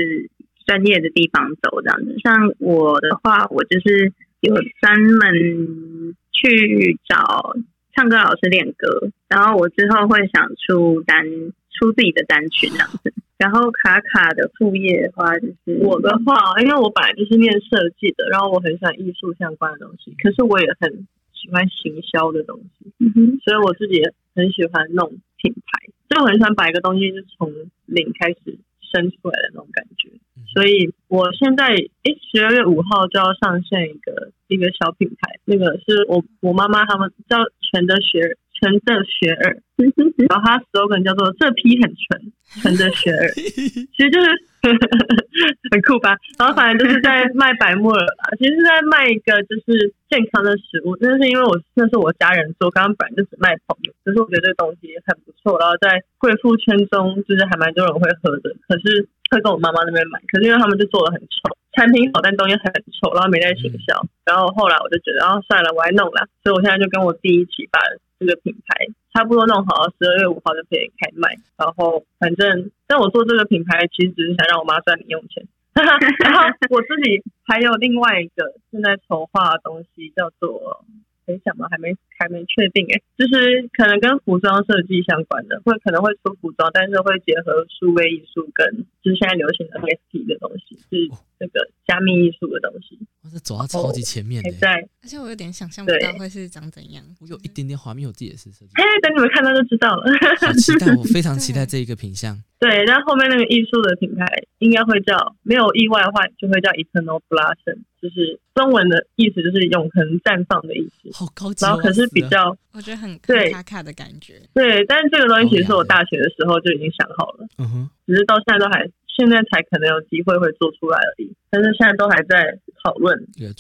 专业的地方走，这样子。像我的话，我就是有专门去找唱歌老师练歌，然后我之后会想出单出自己的单曲这样子。然后卡卡的副业的话，就是我的话，因为我本来就是念设计的，然后我很喜欢艺术相关的东西，可是我也很喜欢行销的东西，嗯哼所以我自己也很喜欢弄品牌，就我很喜欢把一个东西是从零开始生出来的那种感觉。所以我现在诶，十二月五号就要上线一个一个小品牌，那个是我我妈妈他们叫全的学纯的雪耳，然后它 slogan 叫做这批很纯纯的雪耳，其实就是 很酷吧。然后反正就是在卖白木耳啦，其实是在卖一个就是健康的食物，那是因为我那是我家人做，刚刚本来就只卖朋友，可是我觉得这个东西很不错，然后在贵妇圈中就是还蛮多人会喝的，可是会跟我妈妈那边买，可是因为他们就做的很丑，产品好但东西很丑，然后没在行销，然后后来我就觉得，然后算了，我还弄了，所以我现在就跟我弟一起把这个品牌差不多弄好，十二月五号就可以开卖。然后反正，但我做这个品牌其实只是想让我妈赚零用钱。然后我自己还有另外一个正在筹划的东西，叫做很想吗，还没还没确定哎，就是可能跟服装设计相关的，会可能会出服装，但是会结合数位艺术跟就是现在流行的 NFT 的东西，是这个加密艺术的东西，哇，这走到超级前面的，还在而且我有点想象不到会是长怎样。我有一点点画面，我自己也是设计哎，，等你们看到就知道了。好期待，我非常 期待这一个品相。对，但后面那个艺术的品牌应该会叫，没有意外的话就会叫 Eternal Blossom，就是中文的意思就是永恒绽放的意思。好高级哦，然后可是比较我觉得很卡卡的感觉。对，但是这个东西其实是我大学的时候就已经想好了，嗯哼，只是到现在都还现在才可能有机会会做出来而已。但是现在都还在讨论跟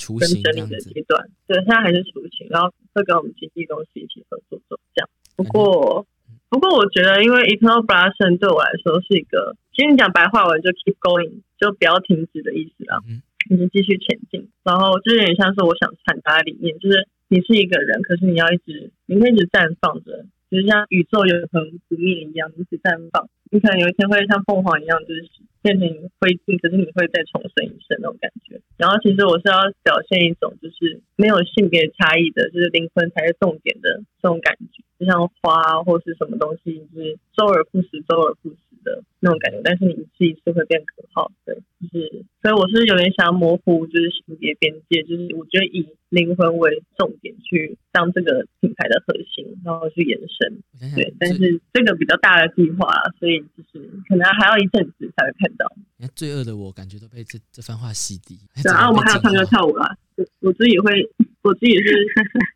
整理的阶段，对，现在还是雏形，然后会跟我们经纪公司一起合作做这样。不过，不过我觉得，因为 Eternal Blossom 对我来说是一个，其实你讲白话文就 keep going，就不要停止的意思啦。嗯你就继续前进，然后就有点像是我想传达的理念，就是你是一个人，可是你要一直，你可以一直绽放着，就是像宇宙永恒不灭一样，一直绽放。你可能有一天会像凤凰一样，就是变成灰烬，可是你会再重生一生那种感觉。然后其实我是要表现一种就是没有性别差异的，就是灵魂才是重点的这种感觉，就像花或是什么东西，就是周而复始，周而复始的那种感觉。但是你一次一次会变可靠，对，就是所以我是有点想要模糊就是性别边界，就是我觉得以灵魂为重点去当这个品牌的核心，然后去延伸。对，，但是这个比较大的计划啊，所以就是可能还要一阵子才会看到。你看罪恶的我，感觉都被这这番话洗涤。然后我们还有唱歌跳舞啦，我我自己会，我自己是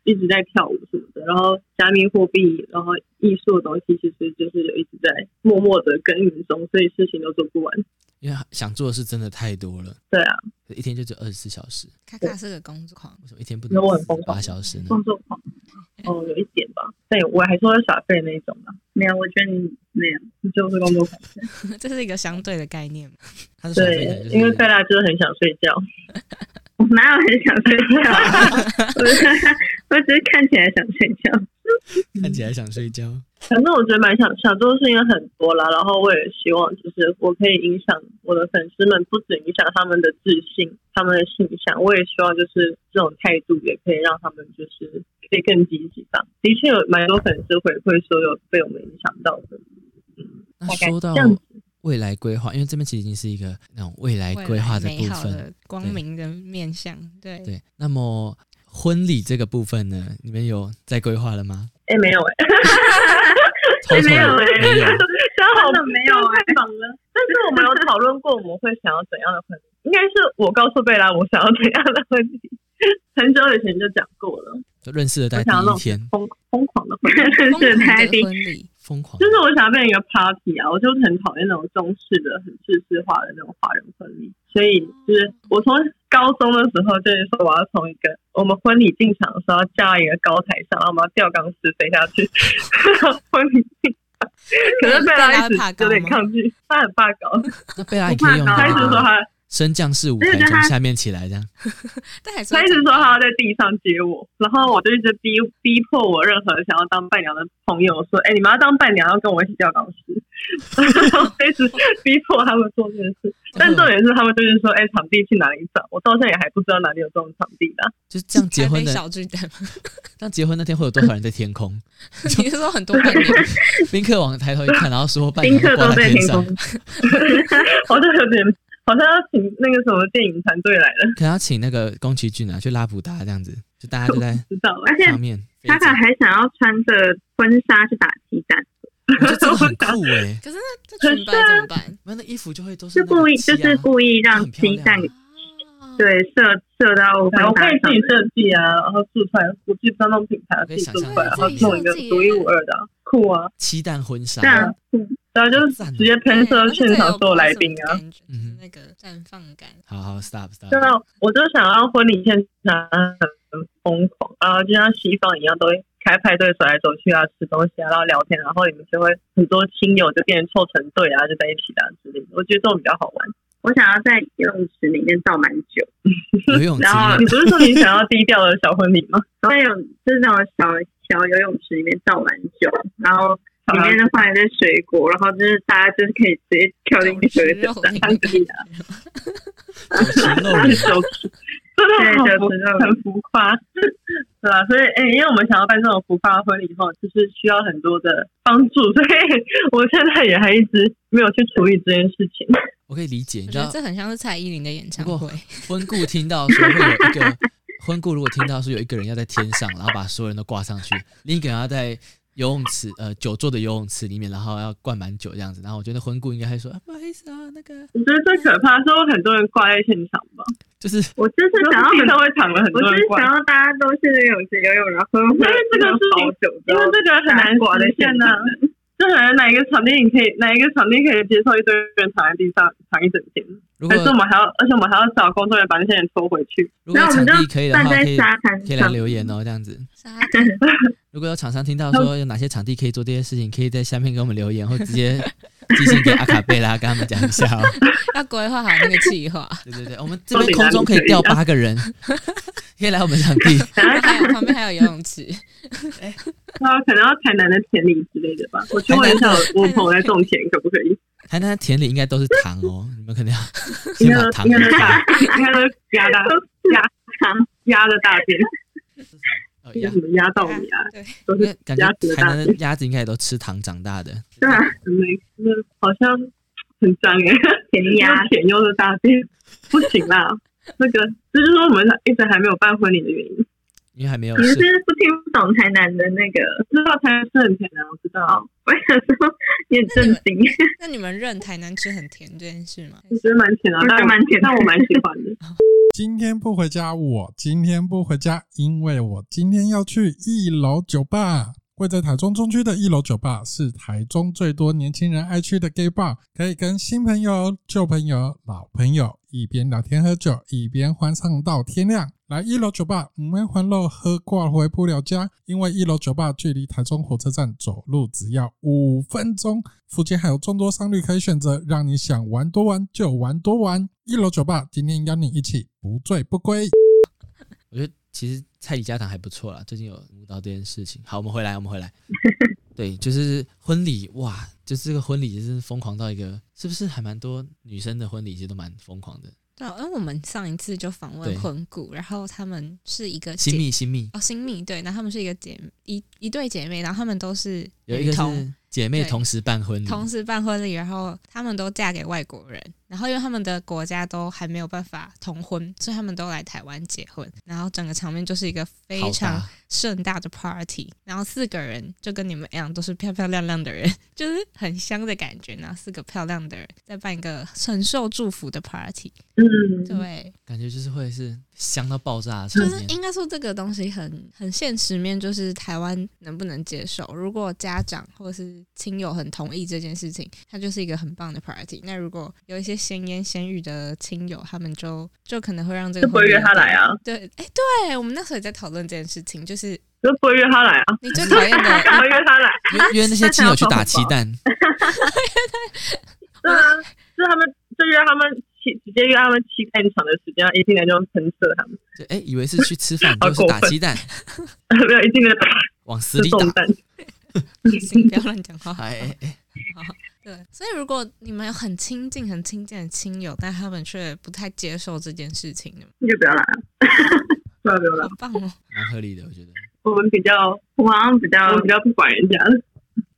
一直在跳舞什么的。然后加密货币，然后艺术的东西，其实就是有一直在默默的耕耘中，所以事情都做不完。因为想做的事真的太多了，对啊，一天就只有二十四小时，卡卡是个工作狂，为什么一天不因为我很能疯狂八小时呢？工作狂，哦，有一点吧，对我还是会耍废那一种吧。没有，我觉得你没有。你就是工作狂。这是一个相对的概念嘛。他是耍废的，对就，是因为贝拉就是很想睡觉。我哪有很想睡觉啊？我 我只是看起来想睡觉。看起来想睡觉。反正我觉得蛮想想做的事情很多啦，然后我也希望就是我可以影响我的粉丝们，不止影响他们的自信、他们的形象，我也希望就是这种态度也可以让他们就是可以更积极吧。的确有蛮多粉丝回馈说有被我们影响到的，那大概说到这样子未来规划，因为这边其实已经是一个那种未来规划的部分。光明的面向，对，对，那么婚礼这个部分呢，你们有在规划了吗？哎、没有哎、没有哎、没有，刚好 真的没有哎太忙了。但是我们有讨论过我们会想要怎样的婚礼，应该是我告诉贝拉我想要怎样的婚礼，很久以前就讲过了。就认识的大概我想要那种第一天，疯疯狂的婚礼。认识疯狂的太低，婚礼，疯狂就是我想要变一个 party 啊，我就很讨厌那种中式的、很制式化的那种华人婚礼，所以就是我从高中的时候就是说我要从一个我们婚礼进场的时候要架一个高台上，然后我们要吊钢丝飞下去婚礼进场。可是贝拉一直有点抗拒，他很怕高。那贝拉可以用他一直说他升降式舞台从下面起来这样。但还是他一直说他要在地上接我，然后我就一直逼逼迫我任何想要当伴娘的朋友说：“哎、你们要当伴娘要跟我一起吊钢丝。”然后一直逼迫他们做这件事。但重点是他们就是说：“哎、场地去哪里找？”我到现在也还不知道哪里有这种场地的啊、就是这样结婚的，小巨蛋，这样结婚那天会有多少人在天空？你是说很多伴娘？宾客往抬头一看，然后说伴宾客都在在天空，，好像有点，好像要请那个什么电影团队来了，可能要请那个宫崎骏啊去拉普达这样子，就大家就在知道了。而且上面飞卡。卡还想要穿着婚纱去打鸡蛋，我觉得这个很酷哎、可是那这裙摆怎么办？那那衣服就会都是就故意就是故意让很漂鸡蛋对射射到婚我可以自己设计啊，然后做出来，我自己知道那种品牌，自己做出来，然后弄一个独一无二的啊，酷啊！鸡蛋婚纱这，样然后就是直接喷射现场所有来宾啊。嗯那个绽放感。好好 stop stop，对啊，我就想要婚礼现场很疯狂，然后就像西方一样，都会开派对走来走去啊，吃东西啊，然后聊天，然后你们就会很多亲友就变成凑成队啊，就在一起啊之类的。我觉得这种比较好玩。我想要在游泳池里面倒满酒，游泳池然后你不是说你想要低调的小婚礼吗？在有就是那种小小游泳池里面倒满酒，然后里面就放一些水果，然后就是大家就是可以直接跳进去喝酒，这样可以啊，酒池肉林，酒池，真的好浮很浮夸，对吧、所以，哎、因为我们想要办这种浮夸的婚礼后，就是需要很多的帮助，所以 我现在也还一直没有去处理这件事情。我可以理解，你知道这很像是蔡依林的演唱如会，婚故听到说会有一个婚顾，如果听到说有一个人要在天上，然后把所有人都挂上去，另一个人要在游泳池呃久坐的游泳池里面，然后要灌满酒这样子，然后我觉得婚顾应该会说、啊、不好意思啊，那个我觉得最可怕是会很多人挂在现场吧，就是我就是想要很地上会躺了很我多人我就是想。要大家都去游泳池游泳，然后喝因为这个事情好酒，因为这个很难挂在实现呐、就可能哪一个场地你可以，哪一个场地可以接受一堆人躺在地上躺一整天，如果还是我们还要，而且我们还要找工作人员把那些人拖回去。如果有场地可以的话，可以可以来，留言哦，这样子。如果有厂商听到说有哪些场地可以做这些事情，可以在下面给我们留言，或直接 寄信给阿卡贝拉，跟他们讲一下哦。要规划好那个计划，对对对，我们这边空中可以调八个人，可以来我们场地。然后还有旁边还有游泳池，然后可能要台南的田里之类的吧。我去问一下我我朋友在种田，可不可以？台南的田里应该都是糖哦，你们肯定要应该都先把糖应该都大，应该都鸭大鸭鸭的大便，哦鸭那什，么鸭稻米啊，对，都是鸭子的台。南的鸭子应该也都吃糖长大的。对啊，没那好像很脏哎，甜鸭又甜又是大便，不行啦。那个，这就是我们一直还没有办婚礼的原因。因为还没有你们是是不听不懂台南的那个，知道台南是很甜的，我知道，我想说你很震惊，那你们认台南吃很甜这件事吗？我觉得蛮甜的，但蛮甜的但我蛮喜欢的。今天不回家，我今天不回家，因为我今天要去一楼酒吧。位在台中中区的一楼酒吧是台中最多年轻人爱去的 gay bar，可以跟新朋友、旧朋友、老朋友一边聊天喝酒，一边欢唱到天亮。来一楼酒吧，唔免欢乐喝挂回不了家，因为一楼酒吧距离台中火车站走路只要五分钟，附近还有众多商旅可以选择，让你想玩多玩就玩多玩。一楼酒吧今天邀你一起不醉不归。我觉得其实蔡李家堂还不错啦，最近有舞蹈这件事情。好，我们回来，我们回来。对，就是婚礼哇，就是这个婚礼就是疯狂到一个，是不是还蛮多女生的婚礼其实都蛮疯狂的？对啊，因为我们上一次就访问魂谷，然后他们是一个新姐密新密，哦新密对，然后他们是一个姐一一对姐妹，然后他们都是有一个同是姐妹同时办婚礼，同时办婚礼，然后他们都嫁给外国人，然后因为他们的国家都还没有办法同婚，所以他们都来台湾结婚，然后整个场面就是一个非常盛大的 party，然后四个人就跟你们一样，都是漂漂亮亮的人，就是很香的感觉，然后四个漂亮的人在办一个很受祝福的 party，嗯，对，感觉就是会是香到爆炸的就是。应该说这个东西很很现实面，就是台湾能不能接受？如果家长或者是亲友很同意这件事情，它就是一个很棒的 party。那如果有一些些闲言闲语的亲友，他们就就可能会让这个就不会约他来啊，对，哎，对我们那时候也在讨论这件事情，就是就不会约他来啊，你最讨厌的 干嘛约他来？约约那些亲友去打鸡蛋，对啊，就是他们就约他们期直接约他们期待很长的时间，一进来就喷射他们，就哎以为是去吃饭，好就是打鸡蛋，没有一进来就往死里打。是中。弹。请不要乱讲话。哎哎哎，对，所以如果你们有很亲近、很亲近的亲友，但他们却不太接受这件事情，你就不要来 了，不要不要来好。棒哦！蛮合理的，我觉得。我们比较，我好像比较我比较不管人家的，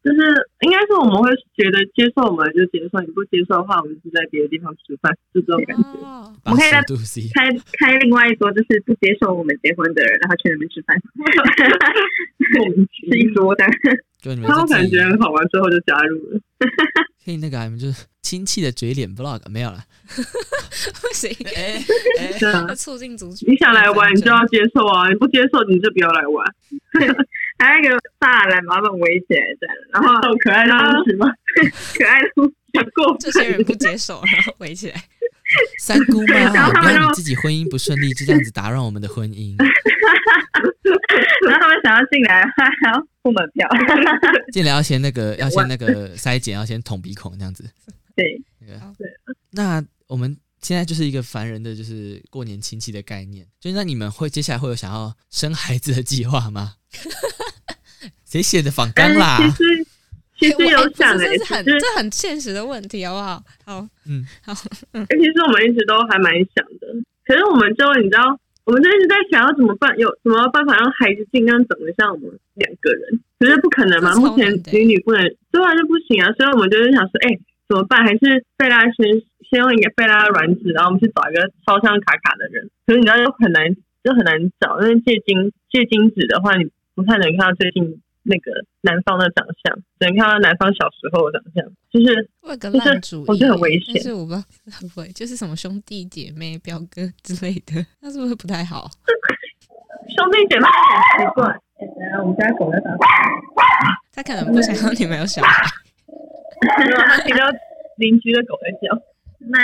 就是应该是我们会觉得接受我们就接受，你不接受的话，我们就在别的地方吃饭，就这种感觉。哦，我们可以开开另外一桌，就是不接受我们结婚的人，然后去那边吃饭，莫名其吃一桌的。就你们妙他感觉很好玩，之后就加入了。可以那个啊，你们就是亲戚的嘴脸 vlog 没有了。不行，哎促进族群。你想来玩，你就要接受啊！你不接受，你就不要来玩。还有一个大蓝把他们围起来这样，然后好可爱的东西吗？可爱的想过这些人不接受，然后围起来。三姑妈，然后你自己婚姻不顺利，就这样子打扰我们的婚姻。然后他们想要进来，还要付门票。进来要先那个，要先那个筛检，要先捅鼻孔这样子。对，那个好那我们现在就是一个凡人的，就是过年亲戚的概念。就是那你们会接下来会有想要生孩子的计划吗？谁写的仿纲啦？其实其实有想哎、哎、这是很这很现实的问题，好不好？好，嗯，好，欸其实我们一直都还蛮想的，可是我们就你知道，我们就一直在想要怎么办，有什么办法让孩子尽量长得像我们两个人，可是不可能嘛，目前难的女女不能，对啊就不行啊，所以我们就是想说，哎、怎么办？还是贝拉先先用一个贝拉的卵子，然后我们去找一个超像卡卡的人，可是你知道就很难，就很难找，因为借精借精子的话，你不太能看到最近那个男方的长相，只能看到男方小时候的长相，就是我有个就是烂主意，我觉得很危险但是我不知道 会不会，就是什么兄弟姐妹、表哥之类的，那是不是不太好？兄弟姐妹很奇怪。哎我们家狗在打他可能不想要你们有小孩，没有，他听到邻居的狗在叫，那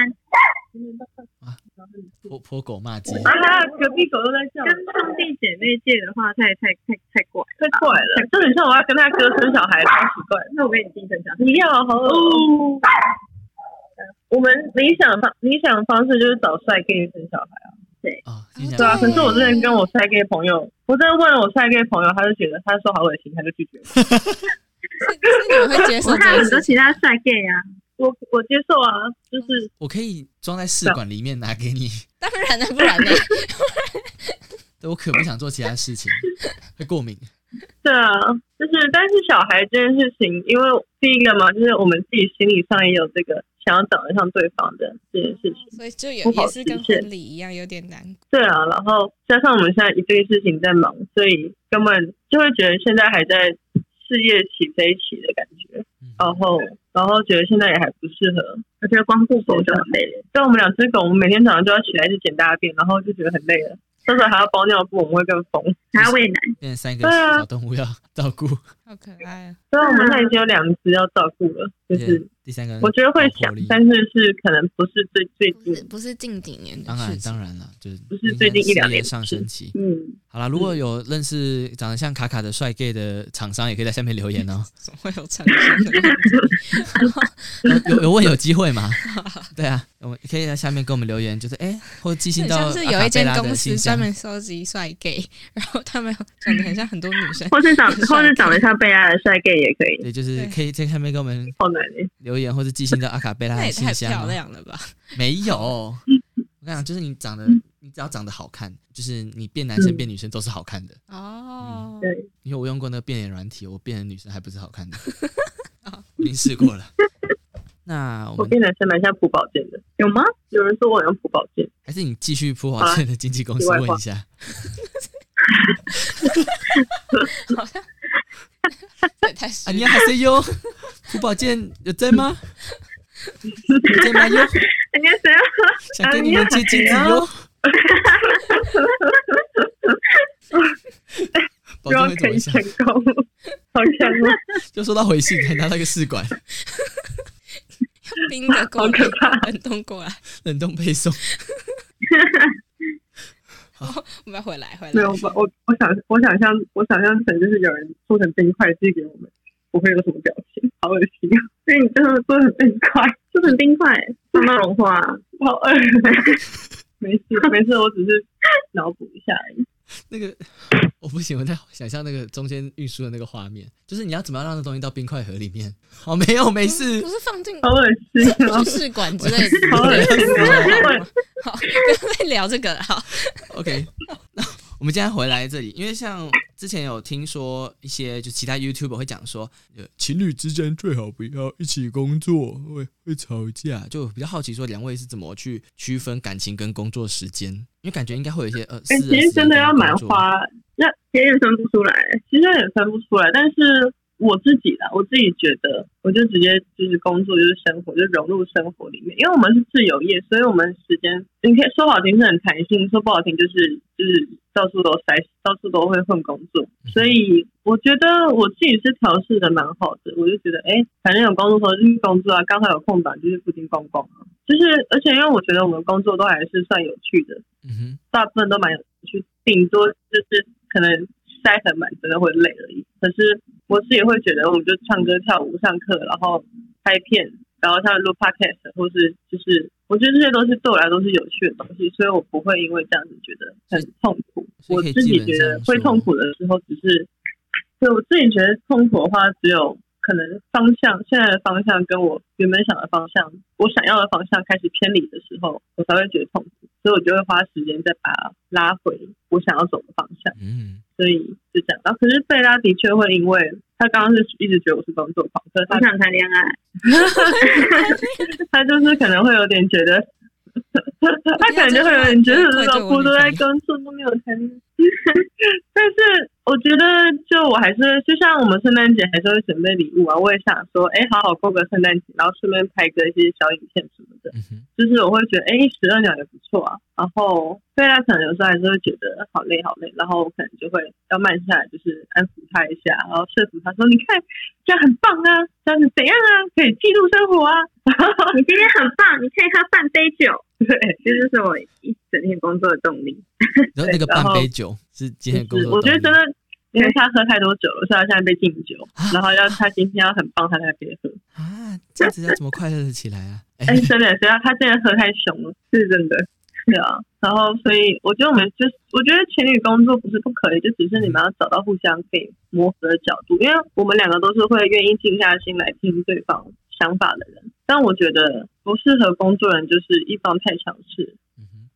泼泼狗骂街，啊，隔壁狗都在叫，跟兄弟姐妹借的话，太太太太怪了。太怪了，就很像我要跟他哥生小孩，超奇怪。那我跟你弟生小孩，不要，好恶哦。我们理想方理想方式就是找帅 gay 生小孩啊，哦，听起来对啊。可是我之前跟我帅 gay 朋友，我真的问了我帅 gay 朋友，他就觉得他说好恶心，他就拒绝我。是是你们会接受我看？很多其他帅哥呀啊，我我接受啊，就是我可以装在试管里面拿给你，当然了，不然呢？对我可不想做其他事情，会过敏。对啊，就是但是小孩这件事情，因为第一个嘛，就是我们自己心理上也有这个想要长得像对方的这件事情。所以就也不好也是跟实现婚礼一样，有点难。对啊，然后加上我们现在一堆事情在忙，所以根本就会觉得现在还在事业起飞期的感觉，嗯然后然后觉得现在也还不适合。而且光顾狗就很累了。像我们两只狗，我们每天早上就要起来去捡大便，然后就觉得很累了。到时候还要包尿布，我们会更疯。还要喂奶，变成三个小动物要照顾，好可爱啊！虽然我们现在已经有两只要照顾了，就是第三个我觉得会想但是是可能不是最最近不是近几年的当然，当然了，就是不是最近一两年上升期。嗯，好啦，如果有认识长得像卡卡的帅 gay 的厂商，也可以在下面留言哦。怎么会有产生的？有有问有机会吗？对啊，我们可以在下面跟我们留言，就是哎，或者寄信到像是有一间公司专门收集帅 gay，然后他们长得很像很多女生，或是长帅或者长得像贝拉的帅 gay 也可以。对，就是可以在下面给我们。留言，或者寄信到阿卡贝拉那的信箱漂。亮了吧？没有，我跟你讲，就是你长得，你只要长得好看，就是你变男生变女生都是好看的。哦，对，因为我用过那个变脸软体，我变成女生还不是好看的 已经试过了。那我变男生蛮像朴宝剑的，有吗？有人说我像朴宝剑，还是你继续朴宝剑的经纪公司问一下，好像这也太失啊，你还是有朴宝剑有在吗？有在吗？哟，人家谁啊？想跟你们借金子哟。宝希望可以剑会怎么想成？功，好像哦。就收到回信，还拿到一个试管，冰的过来好可怕冷冻过来。冷冻配送。我们要回来回来。没有，我我我想我想象我想象成就是有人做成冰块寄给我们，不会有什么表情，好恶心啊！所以你真的做成冰块，做成冰块，慢慢融化。好恶。没事没事，我只是脑补一下而已。那个我不行，我在想象那个中间运输的那个画面，就是你要怎么样让那东西到冰块盒里面？哦，没有，没事不。是放进好恶心哦！试管之类的。好恶心哦！好，不要再聊这个了。好，OK，那 我们今天回来这里，因为像之前有听说一些就其他 YouTuber 会讲说，呃，情侣之间最好不要一起工作，会会吵架。就比较好奇说，两位是怎么去区分感情跟工作时间？因为感觉应该会有一些呃，其实真的要蛮花，那其实也分不出来。其实也分不出来。但是我自己啦，我自己觉得，我就直接就是工作就是生活，就融入生活里面。因为我们是自由业，所以我们时间你可以说好听是很弹性，说不好听就是就是到处都塞，到处都会混工作。所以我觉得我自己是调试的蛮好的，我就觉得哎、反正有工作的时候就去工作啊，刚好有空档就是附近逛逛啊。就是而且因为我觉得我们工作都还是算有趣的，嗯哼，大部分都蛮有趣，顶多就是可能塞很满，真的会累而已。可是我自己会觉得，我们就唱歌、跳舞、上课，然后拍片，然后像录 podcast，或是就是，我觉得这些都是对我来说是有趣的东西，所以我不会因为这样子觉得很痛苦。我自己觉得会痛苦的时候，只是对我自己觉得痛苦的话，只有可能方向现在的方向跟我原本想的方向，我想要的方向开始偏离的时候，我才会觉得痛苦，所以我就会花时间再把它拉回我想要走的方向。嗯，所以就这样。然后可是贝拉的确会因为他刚刚是一直觉得我是工作狂，所以他我想谈恋爱，他就是可能会有点觉得，他可能就会有点觉得老婆都在工作都没有谈恋爱。但是我觉得，就我还是就像我们圣诞节还是会准备礼物啊，我也想说，哎，好好过个圣诞节，然后顺便拍个一些小影片什么的。嗯，就是我会觉得，哎，十二秒也不错啊。然后对他可能有时候还是会觉得好累好累，然后我可能就会要慢下来，就是安抚他一下，然后说服他说，你看这样很棒啊，这样子怎样啊，可以记录生活啊。你今天很棒，你可以喝半杯酒，对，这就是我一整天工作的动力。然后那个半杯酒是今天工就是作我觉得真的。因为他喝太多酒了，所以他现在被禁酒，啊然后要他今天要很棒，他才可以喝。啊，这样子要怎么快乐的起来啊？哎 哎，真的，所以他真的喝太凶了，是真的。对啊，然后所以我觉得我们就是，我觉得情侣工作不是不可以，就只是你们要找到互相可以磨合的角度，因为我们两个都是会愿意静下心来听对方想法的人。但我觉得不适合工作人就是一方太强势，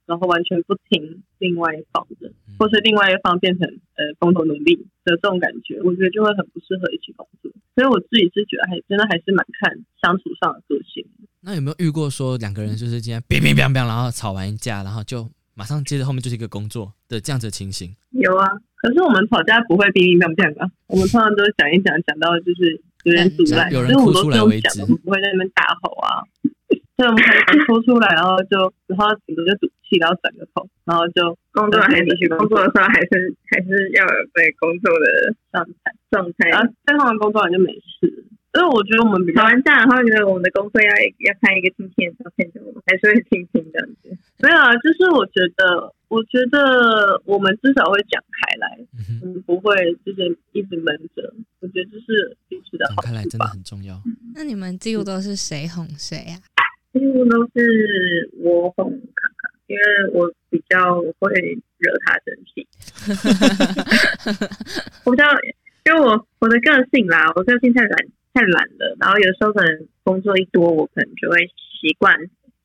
然后完全不听另外一方的，嗯或是另外一方变成呃共同努力的这种感觉，我觉得就会很不适合一起工作。所以我自己是觉得还真的还是蛮看相处上的个性。那有没有遇过说两个人就是今天乒乒乓乓，然后吵完一架，然后就马上接着后面就是一个工作的这样子的情形？有啊，可是我们吵架不会乒乒乓乓啊，我们通常都是讲一讲，讲到就是有点阻拦，有人所以我们都哭出来为止我们不会在那边大吼啊。所以我们可能说出来，然后就然后顶多就赌气，然后转个头，然后就工作还是去工作的时候还是还是要有对工作的状态。状态。然后在他们工作完就没事。因为我觉得我们比较吵完架，然后觉得我们的工作要要拍一个今天的照片，就我们还是会听听这样子。没有啊，就是我觉得，我觉得我们至少会讲开来，嗯，我们不会就是一直闷着。我觉得这是彼此的好讲开来真的。很重要。那你们几乎都是谁哄谁啊？几乎都是我哄卡卡，因为我比较会惹他生气。我比较，因为我我的个性啦，我个性太懒太懒了，然后有时候可能工作一多，我可能就会习惯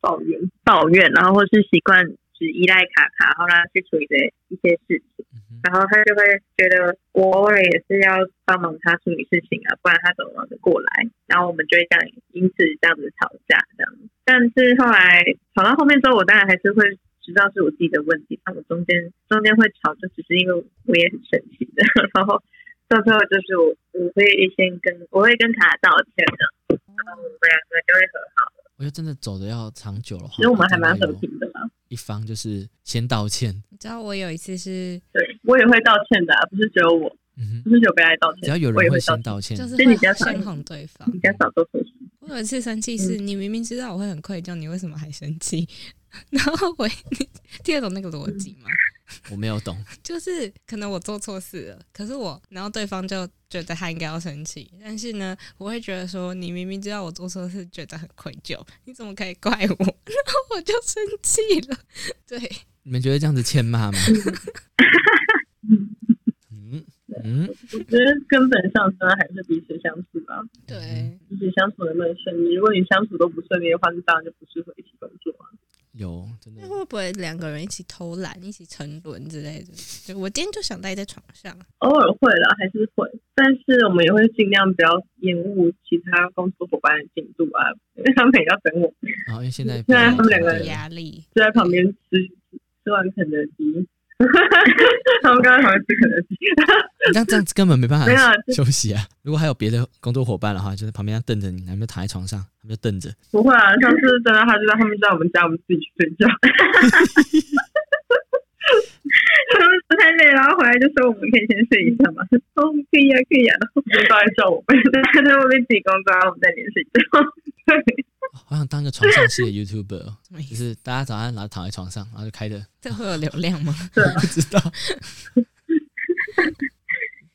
抱怨抱怨，然后或是习惯只依赖卡卡，然后让他去处理的一些事情。然后他就会觉得我偶尔也是要帮忙他处理事情啊，不然他怎么忙得过来？然后我们就会这样因此这样子吵架这样。但是后来吵到后面之后，我当然还是会知道是我自己的问题，但我中间 中间会吵，就只是因为我也很生气的。然后到最后就是我我会先跟我会跟卡道歉的，然后我们两个就会和好了。我觉得真的走的要长久了，其实我们还蛮和平的啦。一方就是先道歉，你知道我有一次是对我也会道歉的啊、不是只有我，嗯哼，不是只有被爱道歉，只要有人会。先道歉，就是你先哄对方。比较少做错事，我有一次生气是你明明知道我会很愧疚，你为什么还生气？然后我 你听得懂那个逻辑吗？我没有懂，就是可能我做错事了，可是我，然后对方就觉得他应该要生气，但是呢，我会觉得说，你明明知道我做错事，觉得很愧疚，你怎么可以怪我？然后我就生气了。对，你们觉得这样子欠骂吗？嗯嗯，我觉得根本上真的还是彼此相处吧。对，彼此相处能不能顺利？如果你相处都不顺利的话，那当然就不适合一起工作啊。有真的那会不会两个人一起偷懒、一起沉沦之类的？就我今天就想待在床上，偶尔会啦，还是会，但是我们也会尽量不要延误其他工作伙伴的进度啊，因为他们也要等我们，然后因为现在 现在他们两个有压力。就在旁边吃吃完肯德基。他们刚刚好像吃肯德基，这样这样子根本没办法休息啊！如果还有别的工作伙伴的话，就在旁边瞪着你，他们就躺在床上，他们就瞪着。不会啊，上次真的他就在他们在我们家，我们自己去睡觉。他们不太累，然后回来就说我们可以先睡一下嘛。哦，可以啊，可以啊。然后就都在叫我们，他在外面自己工作，然后我们在里面睡觉。对，好想当个床上系的 YouTuber，哦就是大家早上然后躺在床上，然后就开着，这会有流量吗？不知道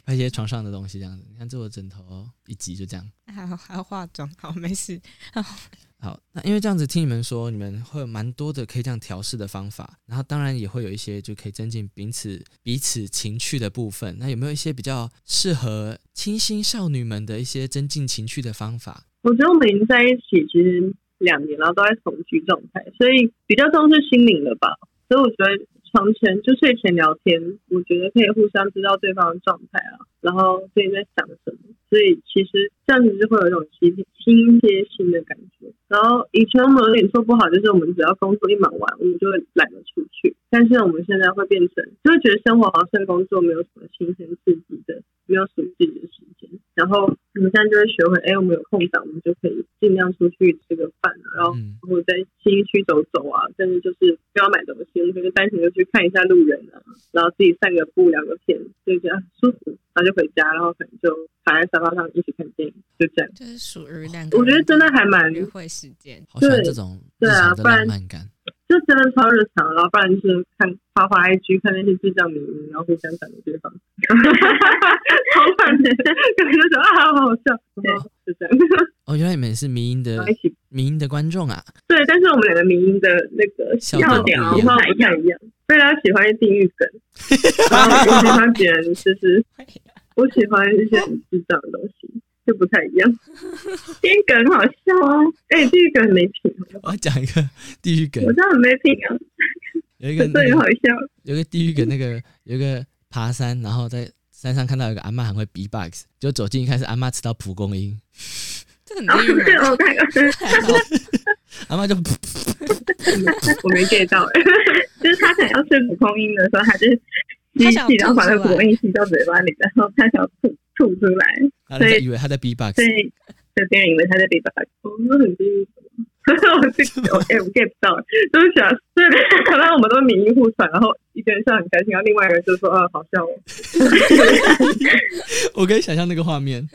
拍一些床上的东西这样子。你看这我枕头哦，一集就这样。还要还要化妆，好，没事。好，那因为这样子听你们说，你们会有蛮多的可以这样调试的方法，然后当然也会有一些就可以增进彼此彼此情趣的部分。那有没有一些比较适合清新少女们的一些增进情趣的方法？我觉得我们已经在一起其实两年了，都在同居状态，所以比较重视心灵了吧。所以我觉得床前就睡前聊天，我觉得可以互相知道对方的状态啊，然后最近在想什么。所以其实这样子就会有一种心心贴心的感觉。然后以前我们有点做不好，就是我们只要工作一忙完，我们就会懒得出去。但是我们现在会变成，就会觉得生活好像工作没有什么新鲜刺激的，没有属于自己的时间。然后我们现在就会学会，哎，我们有空档，我们就可以尽量出去吃个饭啊，然后嗯或者在新区走走啊，甚至就是不要买东西，我们可以单纯就去看一下路人啊，然后自己散个步、聊个天，就这样舒服，然后就回家，然后可能就躺在沙发上一起看电影，就这样。就是属于两个人我觉得真的还蛮约会时间。好喜欢对这种日对啊不然浪漫感。就真的超日常，然后不然就是看花花 IG 看那些智障迷音，然后互相讲对方，超烦的，可能就觉说啊好好笑，然后就这样，哦，原来你们是迷音的 迷音的观众啊！对，但是我们两个迷音的那个笑要点不一样点不太一样，对他喜欢地狱梗，然后我喜欢别人就是我喜欢一些很智障的东西。就不太一样，地狱梗很好笑啊！哎、地狱梗很没品，我要讲一个地狱梗我，知道很没品啊，有一个可是很好笑。有一个地狱梗，那个有一个爬山，然后在山上看到有个阿嬷很会 B-box，就走近一看是阿嬷吃到蒲公英，这很哦，地狱对，吗？我看过，阿嬷就我没 get 到、欸，就是他想要吃蒲公英的时候，他就他想气，然后把那吐出来个蒲公英吸到嘴巴里，然后他想要吐吐出来，他在以为他在 B-box，所以就别人以为他在被把哦，那很地狱。我这我哎，我 get 不到，对不起啊，对，可能我们都民意互传，然后一个人笑很开心，然后另外一个人就说啊，好笑哦，我可以想象那个画面。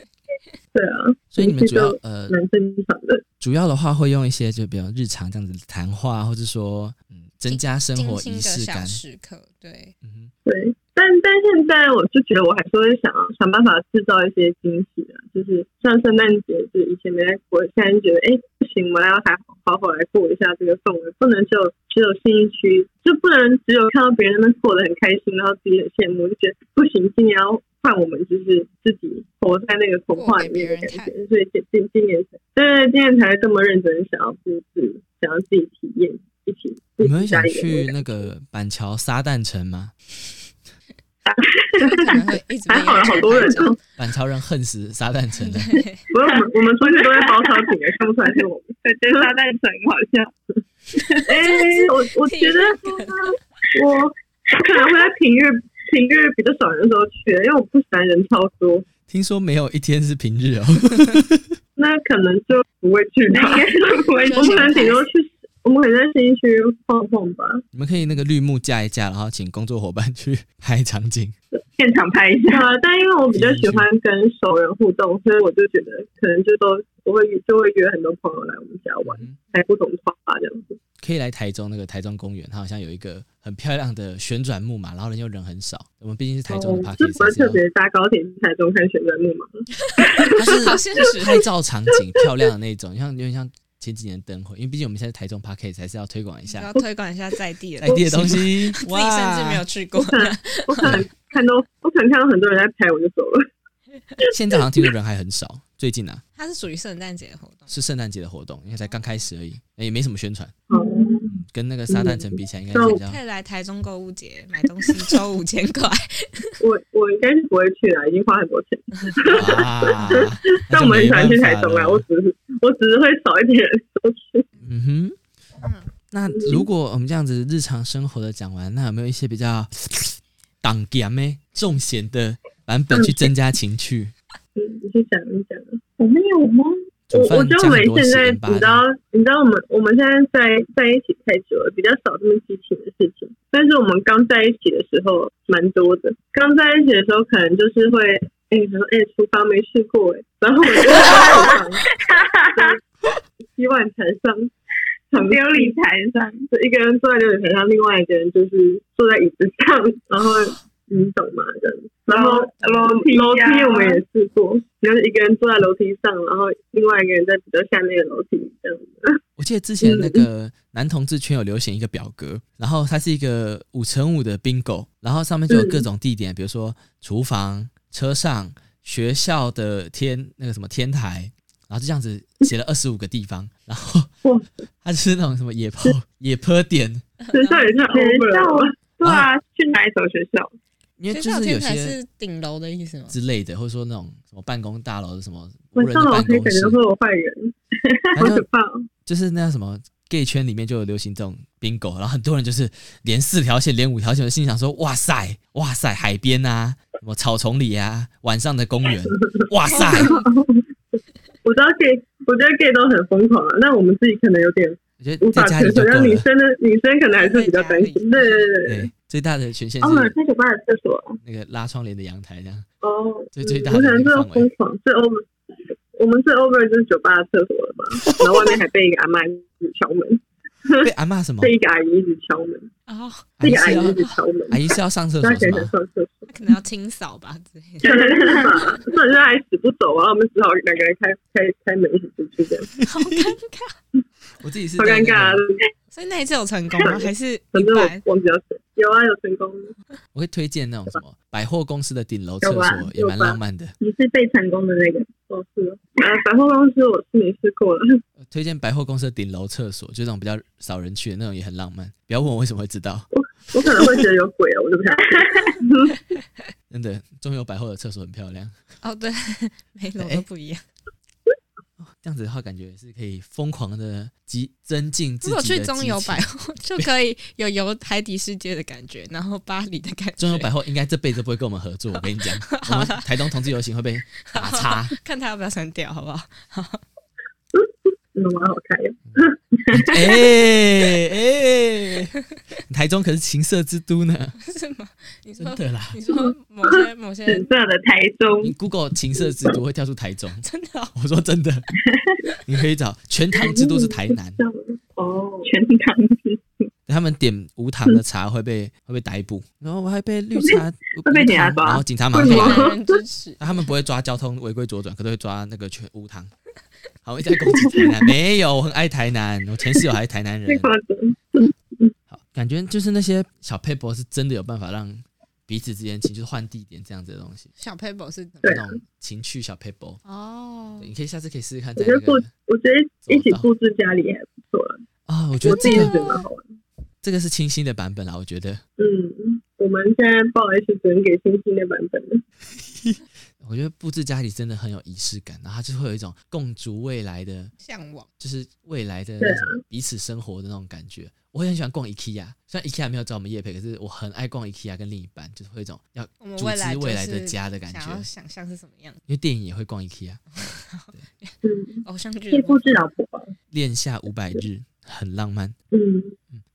对啊，所以你们主要就呃蛮正常的，主要的话会用一些就比较日常这样子的谈话，或者说嗯增加生活仪式感。时刻，对，嗯哼，对，但但现在我就觉得我还是会想要想办法制造一些惊喜啊，就是像圣诞节，就以前没在过，现在就觉得哎不行，我们要还好好来过一下这个氛围，不能就只有信义区，就不能只有看到别人那过得很开心，然后自己很羡慕，就觉得不行，今年要换我们就是自己活在那个童话里面的感觉，所以今今今年才对今年才这么认真想要布置，想要自己体验，一起你们会想去那个板桥撒旦城吗？可能会一直还好有好多人哦。板桥人恨死撒旦城的。不是我们我们出去都在包超紧的，看不出来是我们。对，觉得沙袋很好像。哎、我我觉得我我可能会在平日平日比较少人的时候去，因为我不喜欢人超多，听说没有一天是平日哦。那可能就不会去吧。应该是不会，我们可能顶多去，我们可以在新一区晃晃吧，你们可以那个绿幕架一架，然后请工作伙伴去拍场景。现场拍一下。但因为我比较喜欢跟熟人互动，所以我就觉得可能就都我会就会约很多朋友来我们家玩，嗯开不同花这样子。可以来台中那个台中公园，它好像有一个很漂亮的旋转木马，然后人又人很少。我们毕竟是台中的 p a 哦 r 就 k 不会 e 特别搭高铁去台中看旋转木马。它是好现实拍照场景 漂亮的那种，像有点像前几年灯会，因为毕竟我们现在台中 p a r k e 还是要推广一下要推广一下在地的在地的东，西。自己甚至没有去过 我。可能看到我可能看到很多人在拍，我就走了。现在好像听说人还很少，最近啊它是属于圣诞节的活动，是圣诞节的活动，因为才刚开始而已，也没什么宣传。跟那个沙滩城比起来，应该是比较可以来台中购物节买东西 抽五千块。我我应该是不会去啦，已经花很多钱。啊。但我们很喜欢去台中啊，我只是我只是会少一点人出去。嗯哼，嗯，那如果我们这样子日常生活的讲完，那有没有一些比较挡咸的重咸的版本去增加情趣？嗯，你去讲一讲。我没有吗？我我觉得我们现在，你知道，你知道我们我们现在在在一起太久了，比较少这么激情的事情。但是我们刚在一起的时候蛮多的。刚在一起的时候，可能就是会，哎、你说，哎、厨房没试过、哎，然后我就在厨房，对洗碗台上，琉璃台上，就一个人坐在琉璃台上，另外一个人就是坐在椅子上，然后你懂吗？这样。然后楼梯楼梯啊我们也试过，就是一个人坐在楼梯上，然后另外一个人在比较下面的楼梯这样子。我记得之前那个男同志圈有流行一个表格，然后它是一个五乘五的 bingo，然后上面就有各种地点，比如说厨房、车上、学校的天那个什么天台，然后就这样子写了二十五个地方，然后哇它就是那种什么野坡野坡点，学校也太 over 了，对啊，去哪一所学校？因为就是有些是顶楼的意思吗？之类的，或者说那种什么办公大楼的什么无晚人的办公室感觉，会有坏人，好可怕哦。就是那什么 gay 圈里面就有流行这种 bingo，然后很多人就是连四条线、连五条线，心想说：哇塞，哇塞，海边啊，什么草丛里啊，晚上的公园，哇塞，我知道 gay，我觉得 gay 都很疯狂啊，那我们自己可能有点我觉得无法承受，但女。生的女生可能还是比较担心。对对对对。最大的权限是哦，是在酒吧的厕所啊那个拉窗帘的阳台这样。哦，最最大的我可能是那个范围疯狂，最 over，我们最 over 就是酒吧的厕所了吧？然后外面还被一个阿妈一直敲门，被阿妈什么？被一个阿姨一直敲门，哦，这个阿阿姨一直敲门，阿姨是要上厕她可能想所吗？上厕所，他可能要清扫吧之类的。可能是吧？不然就还死不走啊！我们只好两个人开开开门一起出去，这样好尴尬。我自己是好尴尬啊！所以那一次有成功吗？还是 反正我一半？忘记要谁，有啊，有成功。我会推荐那种什么百货公司的顶楼厕所，也蛮浪漫的。你是被成功的那个，哦，是呃，啊，百货公司我是没试过了，推荐百货公司的顶楼厕所，就那种比较少人去的那种，也很浪漫。不要问我为什么会知道，我可能会觉得有鬼哦，我就不想去。真的，中友百货的厕所很漂亮。哦，对，每楼哎都不一样。这样子的话，感觉是可以疯狂的激增进自己的如果去中游百货，就可以有游海底世界的感觉，然后巴黎的感觉。中游百货应该这辈子不会跟我们合作，我跟你讲，我们台东同志游行会被打叉。看他要不要删掉，好不好？真的蛮好看的。哎哎，台中可是情色之都呢，是吗？你说真的啦。你说某些某些紫色的台中。你 Google 情色之都会跳出台中，真的哦？我说真的，你可以找全糖之都是台南，哦，全糖之他们点无糖的茶会被会被逮捕，然后我还被绿茶 会被无警察抓。然后警察马上支持。他们不会抓交通违规左转，可都会抓那个全无糖。好，我一直在攻击台南，没有，我很爱台南，我前室友还是台南人。好，感觉就是那些小 paper 是真的有办法让彼此之间情，就是换地点这样子的东西，小 paper 是那种情趣小 paper。哦，你可以下次可以试试看，我觉得我觉得一起布置家里还不错了。啊，我觉得这个觉得蛮好玩。这个是清新的版本啦，我觉得。嗯，我们现在报 H 只能给清新的版本了。我觉得布置家里真的很有仪式感，然后它就会有一种共筑未来的，向往。就是未来的彼此生活的那种感觉。我也很喜欢逛 IKEA，虽然 IKEA 没有找我们夜配，可是我很爱逛 IKEA，跟另一半就是会有一种要组织未来的家的感觉。想象是什么样？因为电影也会逛 IKEA，嗯，偶像剧可以布置老婆吧。恋夏五百日很浪漫，嗯，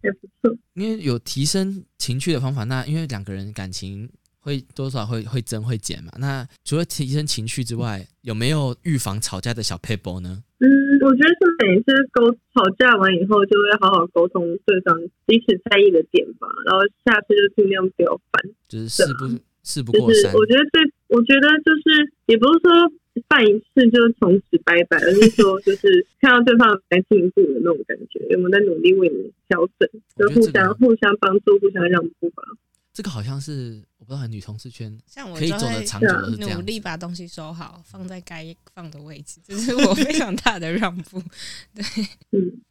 也不错。因为有提升情趣的方法。那因为两个人感情会会多少会会增会减嘛。那除了提升情绪之外，有没有预防吵架的小 paper 呢？嗯，我觉得是每次沟吵架完以后，就会好好沟通对方彼此在意的点吧，然后下次就尽量不要犯。就是事不事不就是过三，我觉得最，我觉得就是也不是说犯一次就从此拜拜，而是说就是看到对方有在进步的那种感觉，有没有在努力为你调整，就互相互相帮助，互相让步吧。这个好像是我不知道女同事圈像我可以就会走的长久的是这努样努。力把东西收好，放在该放的位置，这是我非常大的让步。对，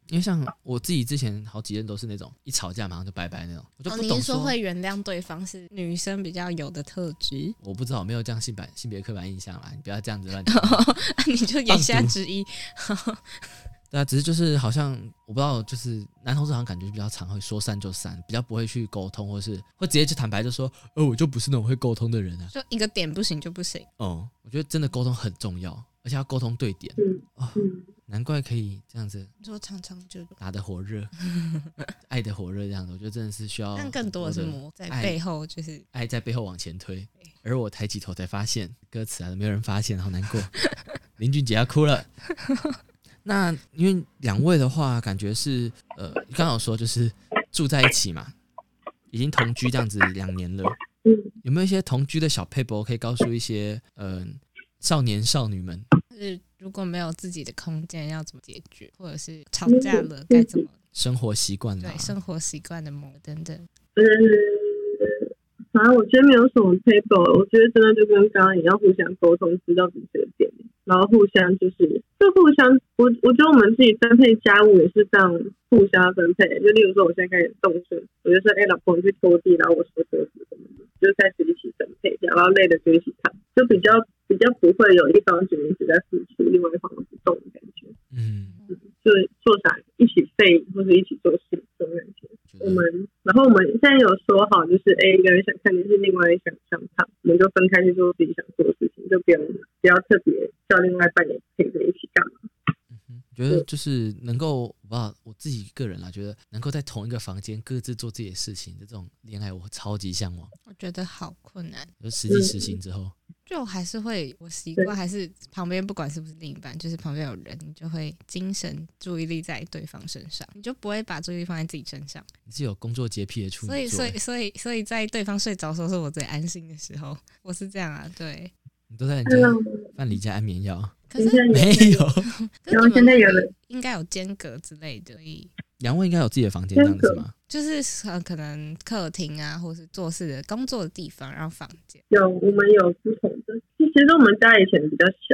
因为像我自己之前好几任都是那种一吵架马上就拜拜那种，我就哦，不懂说会原谅对方是女生比较有的特质，我不知道，没有这样性别性别刻板印象啦，你不要这样子乱讲话。你就言下之意。对啊，只是就是好像我不知道，就是男同志好像感觉比较常会说散就散，比较不会去沟通，或是会直接就坦白就说，呃，我就不是那种会沟通的人啊。就一个点不行就不行。哦，我觉得真的沟通很重要，而且要沟通对点。嗯哦，嗯，难怪可以这样子你说长长久久，打得火热，爱的火热这样子，我觉得真的是需要。但更多的是魔在背后，就是爱在背后往前推，而我抬起头才发现歌词啊，没有人发现，好难过。林俊杰要哭了。那因为两位的话，感觉是呃，刚好说就是住在一起嘛，已经同居这样子两年了，嗯，有没有一些同居的小 paper 可以告诉一些呃少年少女们？就是如果没有自己的空间，要怎么解决，或者是吵架了该怎么生活习惯啦对，生活习惯的磨等等。呃，反正我觉得没有什么 paper，我觉得真的就跟刚刚一样，互相沟通，知道彼此的点，然后互相就是就互相，我我觉得我们自己分配家务也是这样互相分配。就例如说，我现在开始动身，我就说，哎、老婆你去拖地，然后我收桌子什么的，就开始一起分配这样，然后累的就一起躺，就比较比较不会有一方觉得一直在付出，另外一方不动的感觉。嗯，就是做啥一起废或者一起做事这种感觉。觉我们，然后我们现在有说好，就是 A，一个人想看电视，另外一个人想上场，我们就分开去做自己想做的事情，就不用不要特别叫另外一半也陪着一起干嘛。嗯觉得就是能够，我我自己个人啦，觉得能够在同一个房间各自做自己的事情的这种恋爱，我超级向往。我觉得好困难，就实际实行之后，就还是会我习惯，还是旁边不管是不是另一半，就是旁边有人，你就会精神注意力在对方身上，你就不会把注意力放在自己身上。你是有工作洁癖的处所以，所以，所以，所以在对方睡着的时候，是我最安心的时候。我是这样啊，对。你都在人那家范里家安眠药，可是，没有。然后可是你们现在有了应该有间隔之类的，所以杨威应该有自己的房间这样子吗？就是呃，可能客厅啊，或是做事的工作的地方，然后房间。有我们有不同的，其实我们家以前比较小，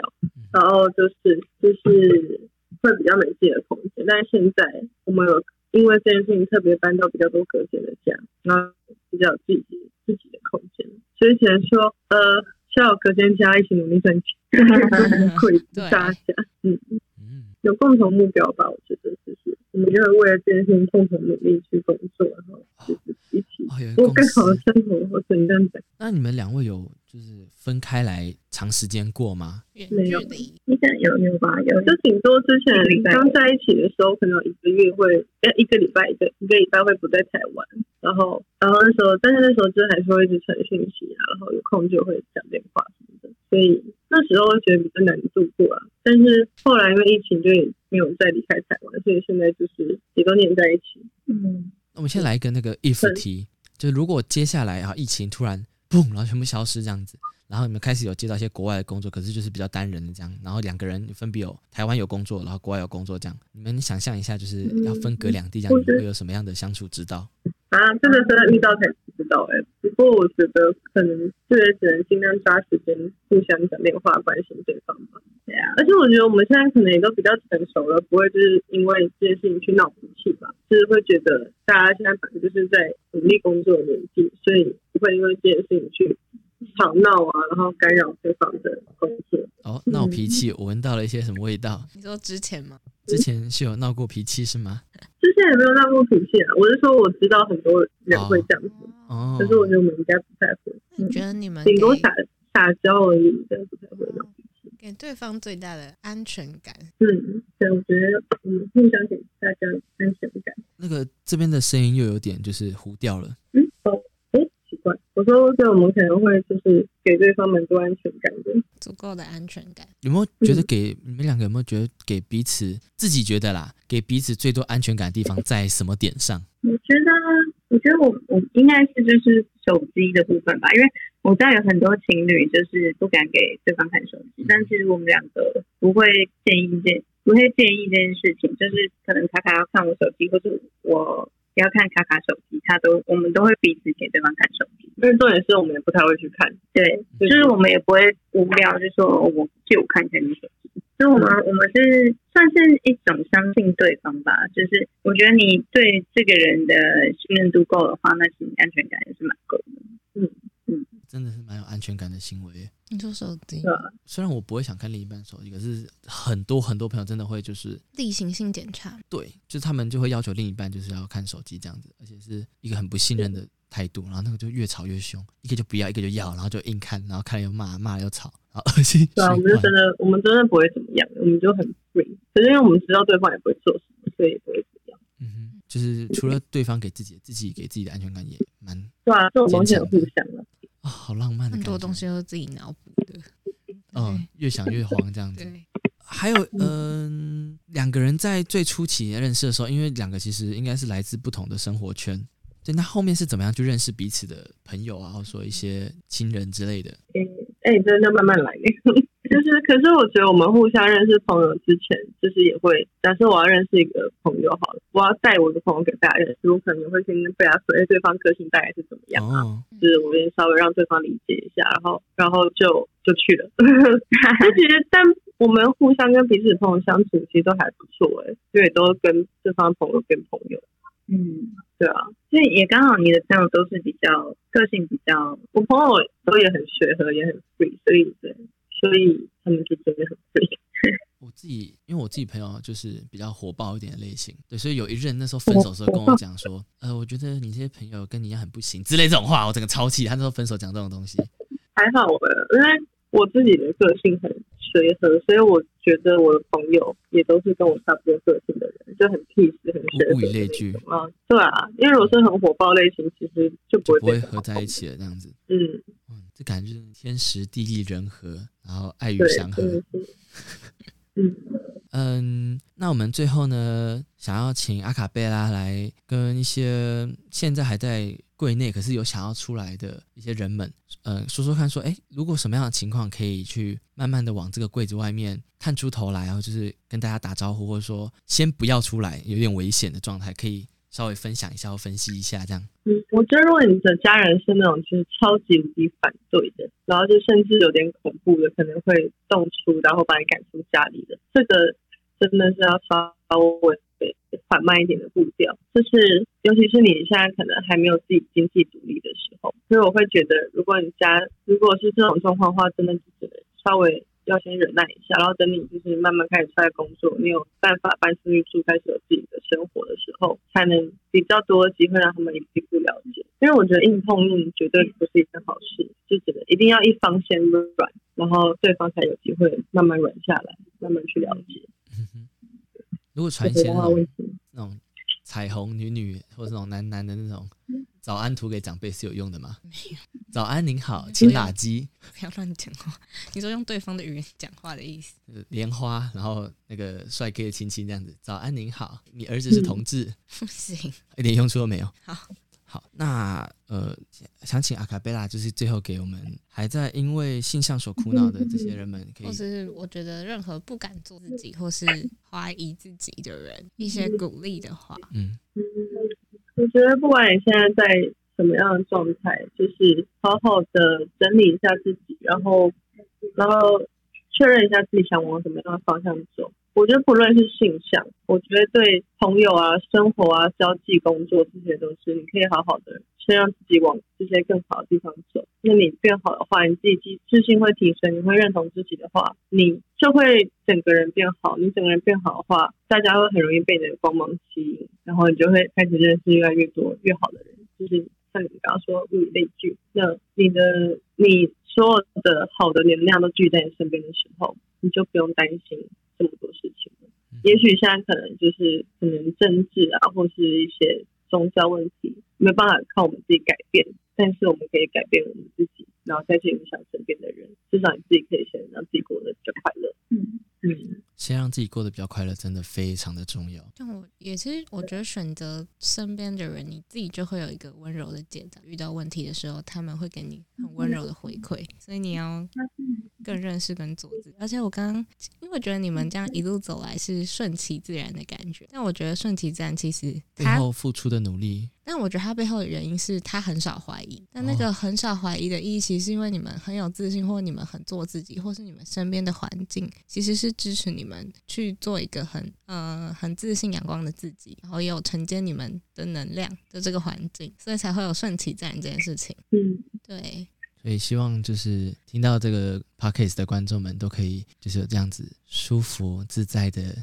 然后就是就是会比较没自己的空间，但是现在我们有因为这件事情特别搬到比较多隔间的家，然后比较有自己自己的空间，所以只能说呃，需要隔间家一起努力赚钱，会对大家嗯。嗯，有共同目标吧，我觉得就是我们就会为了这件事情共同努力去工作，然后就是一起过更好的。生活，或者你这样讲。那你们两位有就是分开来长时间过吗？远没有距离，应该有有吧，有就顶多之前刚在一起的时候，可能一个月会，呃，一个礼拜一个一个礼拜会不在台湾，然后然后那时候，但是那时候就还是会一直传讯息啊，然后有空就会讲电话什么的，所以那时候会觉得比较难度过啊。但是后来因为疫情，就也没有再离开台湾，所以现在就是也都黏在一起。嗯，那我们先来一个那个 if 对题，就如果接下来啊疫情突然嘣，然后全部消失这样子，然后你们开始有接到一些国外的工作，可是就是比较单人的这样，然后两个人分别有台湾有工作，然后国外有工作这样，你们想象一下，就是要分隔两地这样，你们会有什么样的相处之道？啊，这个真的遇到才知道哎、不过我觉得可能这也只能尽量抓时间互相讲电话关心对方吧。对啊，而且我觉得我们现在可能也都比较成熟了，不会就是因为这件事情去闹脾气吧，就是会觉得大家现在本来就是在努力工作的年纪，所以不会因为这件事情去吵闹啊，然后干扰对方的工作。哦，闹脾气，我闻到了一些什么味道？你说之前吗？之前是有闹过脾气是吗？之前也没有闹过脾气啊，我是说我知道很多人会这样子，哦，可是我觉得我们应该不太会，那你觉得你们顶多撒撒娇而已，但不太会闹脾气。给对方最大的安全感？嗯，对，我觉得我们互相给大家安全感。那个这边的声音又有点就是糊掉了，嗯，我说，对，我们可能会就是给对方蛮多安全感的，足够的安全感。有没有觉得给你们两个有没有觉得给彼此自己觉得啦，给彼此最多安全感的地方在什么点上？我觉得，我觉得我我应该是就是手机的部分吧，因为我知道有很多情侣就是不敢给对方看手机，但其实我们两个不会建议这不会建议这件事情，就是可能卡卡要看我手机，或者我。不要看卡卡手机，他都我们都会彼此给对方看手机。但是重点是我们也不太会去看，对，就是我们也不会无聊，就说我借我看一下你手机。所以我们我们是算是一种相信对方吧，就是我觉得你对这个人的信任度够的话，那其实安全感也是蛮够的。嗯嗯，真的是蛮有安全感的行为。你说手机，虽然我不会想看另一半手机，可是很多很多朋友真的会就是例行性检查，对，就是他们就会要求另一半就是要看手机这样子，而且是一个很不信任的态度，然后那个就越吵越凶，一个就不要，一个就要，然后就硬看，然后看了又骂，骂了又吵，然后恶心。对啊，我们就真的，我们真的不会怎么样，我们就很 free，可是因为我们知道对方也不会做什么，所以也不会怎么样。嗯哼，就是除了对方给自己，自己给自己的安全感也蛮对啊，这种东西很互相的。啊，好浪漫的很多东西都是自己脑补的。嗯，越想越慌这样子。还有，嗯，两个人在最初期认识的时候，因为两个其实应该是来自不同的生活圈，对，那后面是怎么样去认识彼此的朋友啊，或者说一些亲人之类的？嗯，哎，真的慢慢来。就是，可是我觉得我们互相认识朋友之前，就是也会，假设我要认识一个朋友好了，我要带我的朋友给大家认识，我可能会先跟大家说，哎，对方个性大概是怎么样啊？就是我先稍微让对方理解一下，然后，然后就就去了。其实，但我们互相跟彼此朋友相处，其实都还不错哎，因为都跟对方朋友变朋友。嗯，对啊，所以也刚好你的朋友都是比较个性比较，我朋友都也很随和，也很 free，所以对。所以他们就真的很对。我自己，因为我自己朋友就是比较火爆一点的类型，对，所以有一任那时候分手时候跟我讲说，呃，我觉得你这些朋友跟你一样很不行之类这种话，我整个超气。他那时候分手讲这种东西，还好吧，因为我自己的个性很随和，所以我觉得我的朋友也都是跟我差不多个性的人，就很 peace，很随物以类聚啊，对啊，因为如果是很火爆类型，其实就不会不会合在一起了这样子，嗯。这感觉天时地利人和，然后爱与祥和。嗯嗯，那我们最后呢，想要请阿卡贝拉来跟一些现在还在柜内，可是有想要出来的一些人们，呃，说说看，说，哎，如果什么样的情况可以去慢慢的往这个柜子外面探出头来，然后就是跟大家打招呼，或者说先不要出来，有点危险的状态，可以。稍微分享一下或分析一下，这样。嗯，我觉得如果你的家人是那种就是超级无敌反对的，然后就甚至有点恐怖的，可能会动粗，然后把你赶出家里的，这个真的是要稍微缓慢一点的步调。就是尤其是你现在可能还没有自己经济独立的时候，所以我会觉得，如果你家如果是这种状况的话，真的只能稍微。要先忍耐一下，然后等你就是慢慢开始出来工作，你有办法搬出去住，开始有自己的生活的时候，才能比较多的机会让他们一步了解。因为我觉得硬碰硬绝对不是一件好事，就觉得一定要一方先软，然后对方才有机会慢慢软下来，慢慢去了解。如果传一些那种彩虹女女或者那种男男的那种。早安图给长辈是有用的吗？没有。早安您好，请打击。不要乱讲话。你说用对方的语言讲话的意思？莲花，然后那个帅哥的亲亲这样子。早安您好，你儿子是同志？不行，一点用处都没有。好，好，那呃，想请阿卡贝拉，就是最后给我们还在因为性向所苦恼的这些人们，可以，或是我觉得任何不敢做自己或是怀疑自己的人，一些鼓励的话。嗯。我觉得不管你现在在什么样的状态，就是好好的整理一下自己，然后，然后确认一下自己想往什么样的方向走。我觉得不论是性向，我觉得对朋友啊、生活啊、交际、工作这些东西，你可以好好的先让自己往这些更好的地方走。那你变好的话，你自己自自信会提升，你会认同自己的话，你就会整个人变好。你整个人变好的话，大家会很容易被你的光芒吸引，然后你就会开始认识越来越多越好的人。就是像你刚刚说物以类聚，那你的你所有的好的能量都聚在你身边的时候，你就不用担心。这么多事情，也许现在可能就是可能政治啊，或是一些宗教问题，没有办法靠我们自己改变。但是我们可以改变我们自己，然后再去影响身边的人。至少你自己可以先让自己过得比较快乐。嗯嗯，先让自己过得比较快乐，真的非常的重要。就我也其实我觉得选择身边的人，你自己就会有一个温柔的解答。遇到问题的时候，他们会给你很温柔的回馈，所以你要更认识跟做自己。而且我刚刚我觉得你们这样一路走来是顺其自然的感觉，但我觉得顺其自然其实背后付出的努力，但我觉得他背后的原因是他很少怀疑，但那个很少怀疑的意义，其实是因为你们很有自信，或你们很做自己，或是你们身边的环境其实是支持你们去做一个很呃很自信、阳光的自己，然后也有承接你们的能量的这个环境，所以才会有顺其自然这件事情。嗯，对，所以希望就是听到这个 podcast 的观众们都可以就是有这样子舒服自在的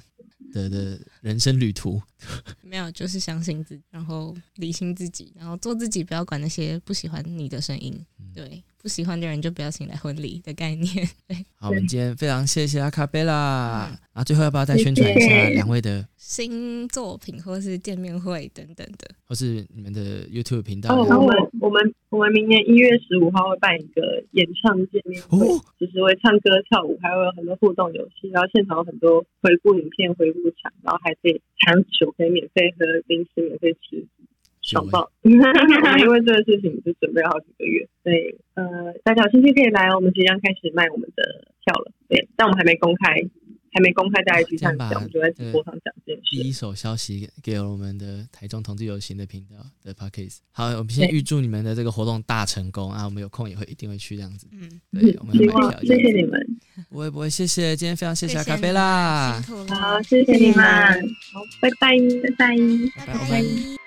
的的人生旅途。没有就是相信自己，然后理清自己，然后做自己，不要管那些不喜欢你的声音。对，不喜欢的人就不要请来婚礼的概念。对，好，我们今天非常谢谢阿卡贝拉。啊，最后要不要再宣传一下两位的，新作品或是见面会等等的，或是你们的 YouTube 频道？哦，我们我们我们明年一月十五号会办一个演唱见面会，哦就是会唱歌跳舞，还会有很多互动游戏，然后现场有很多回顾影片、回顾场，然后还可以还有酒可以免费喝，零食免费吃。爽爆！我们 因为这个事情就准备了好几个月，所以呃，大家有兴趣可以来哦。我们即将开始卖我们的票了，对，但我们还没公开，还没公开大家去这样把上讲，我们就在直播上讲这件事。第一手消息给了我们的台中同志游行的频道的 podcast。好，我们先预祝你们的这个活动大成功啊！我们有空也会一定会去这样子。嗯，对，我们希要买票望，谢谢你们，不会不会，谢谢，今天非常谢谢阿卡贝你们拉辛，苦了，好，谢谢你们，好，拜拜，拜拜。拜拜。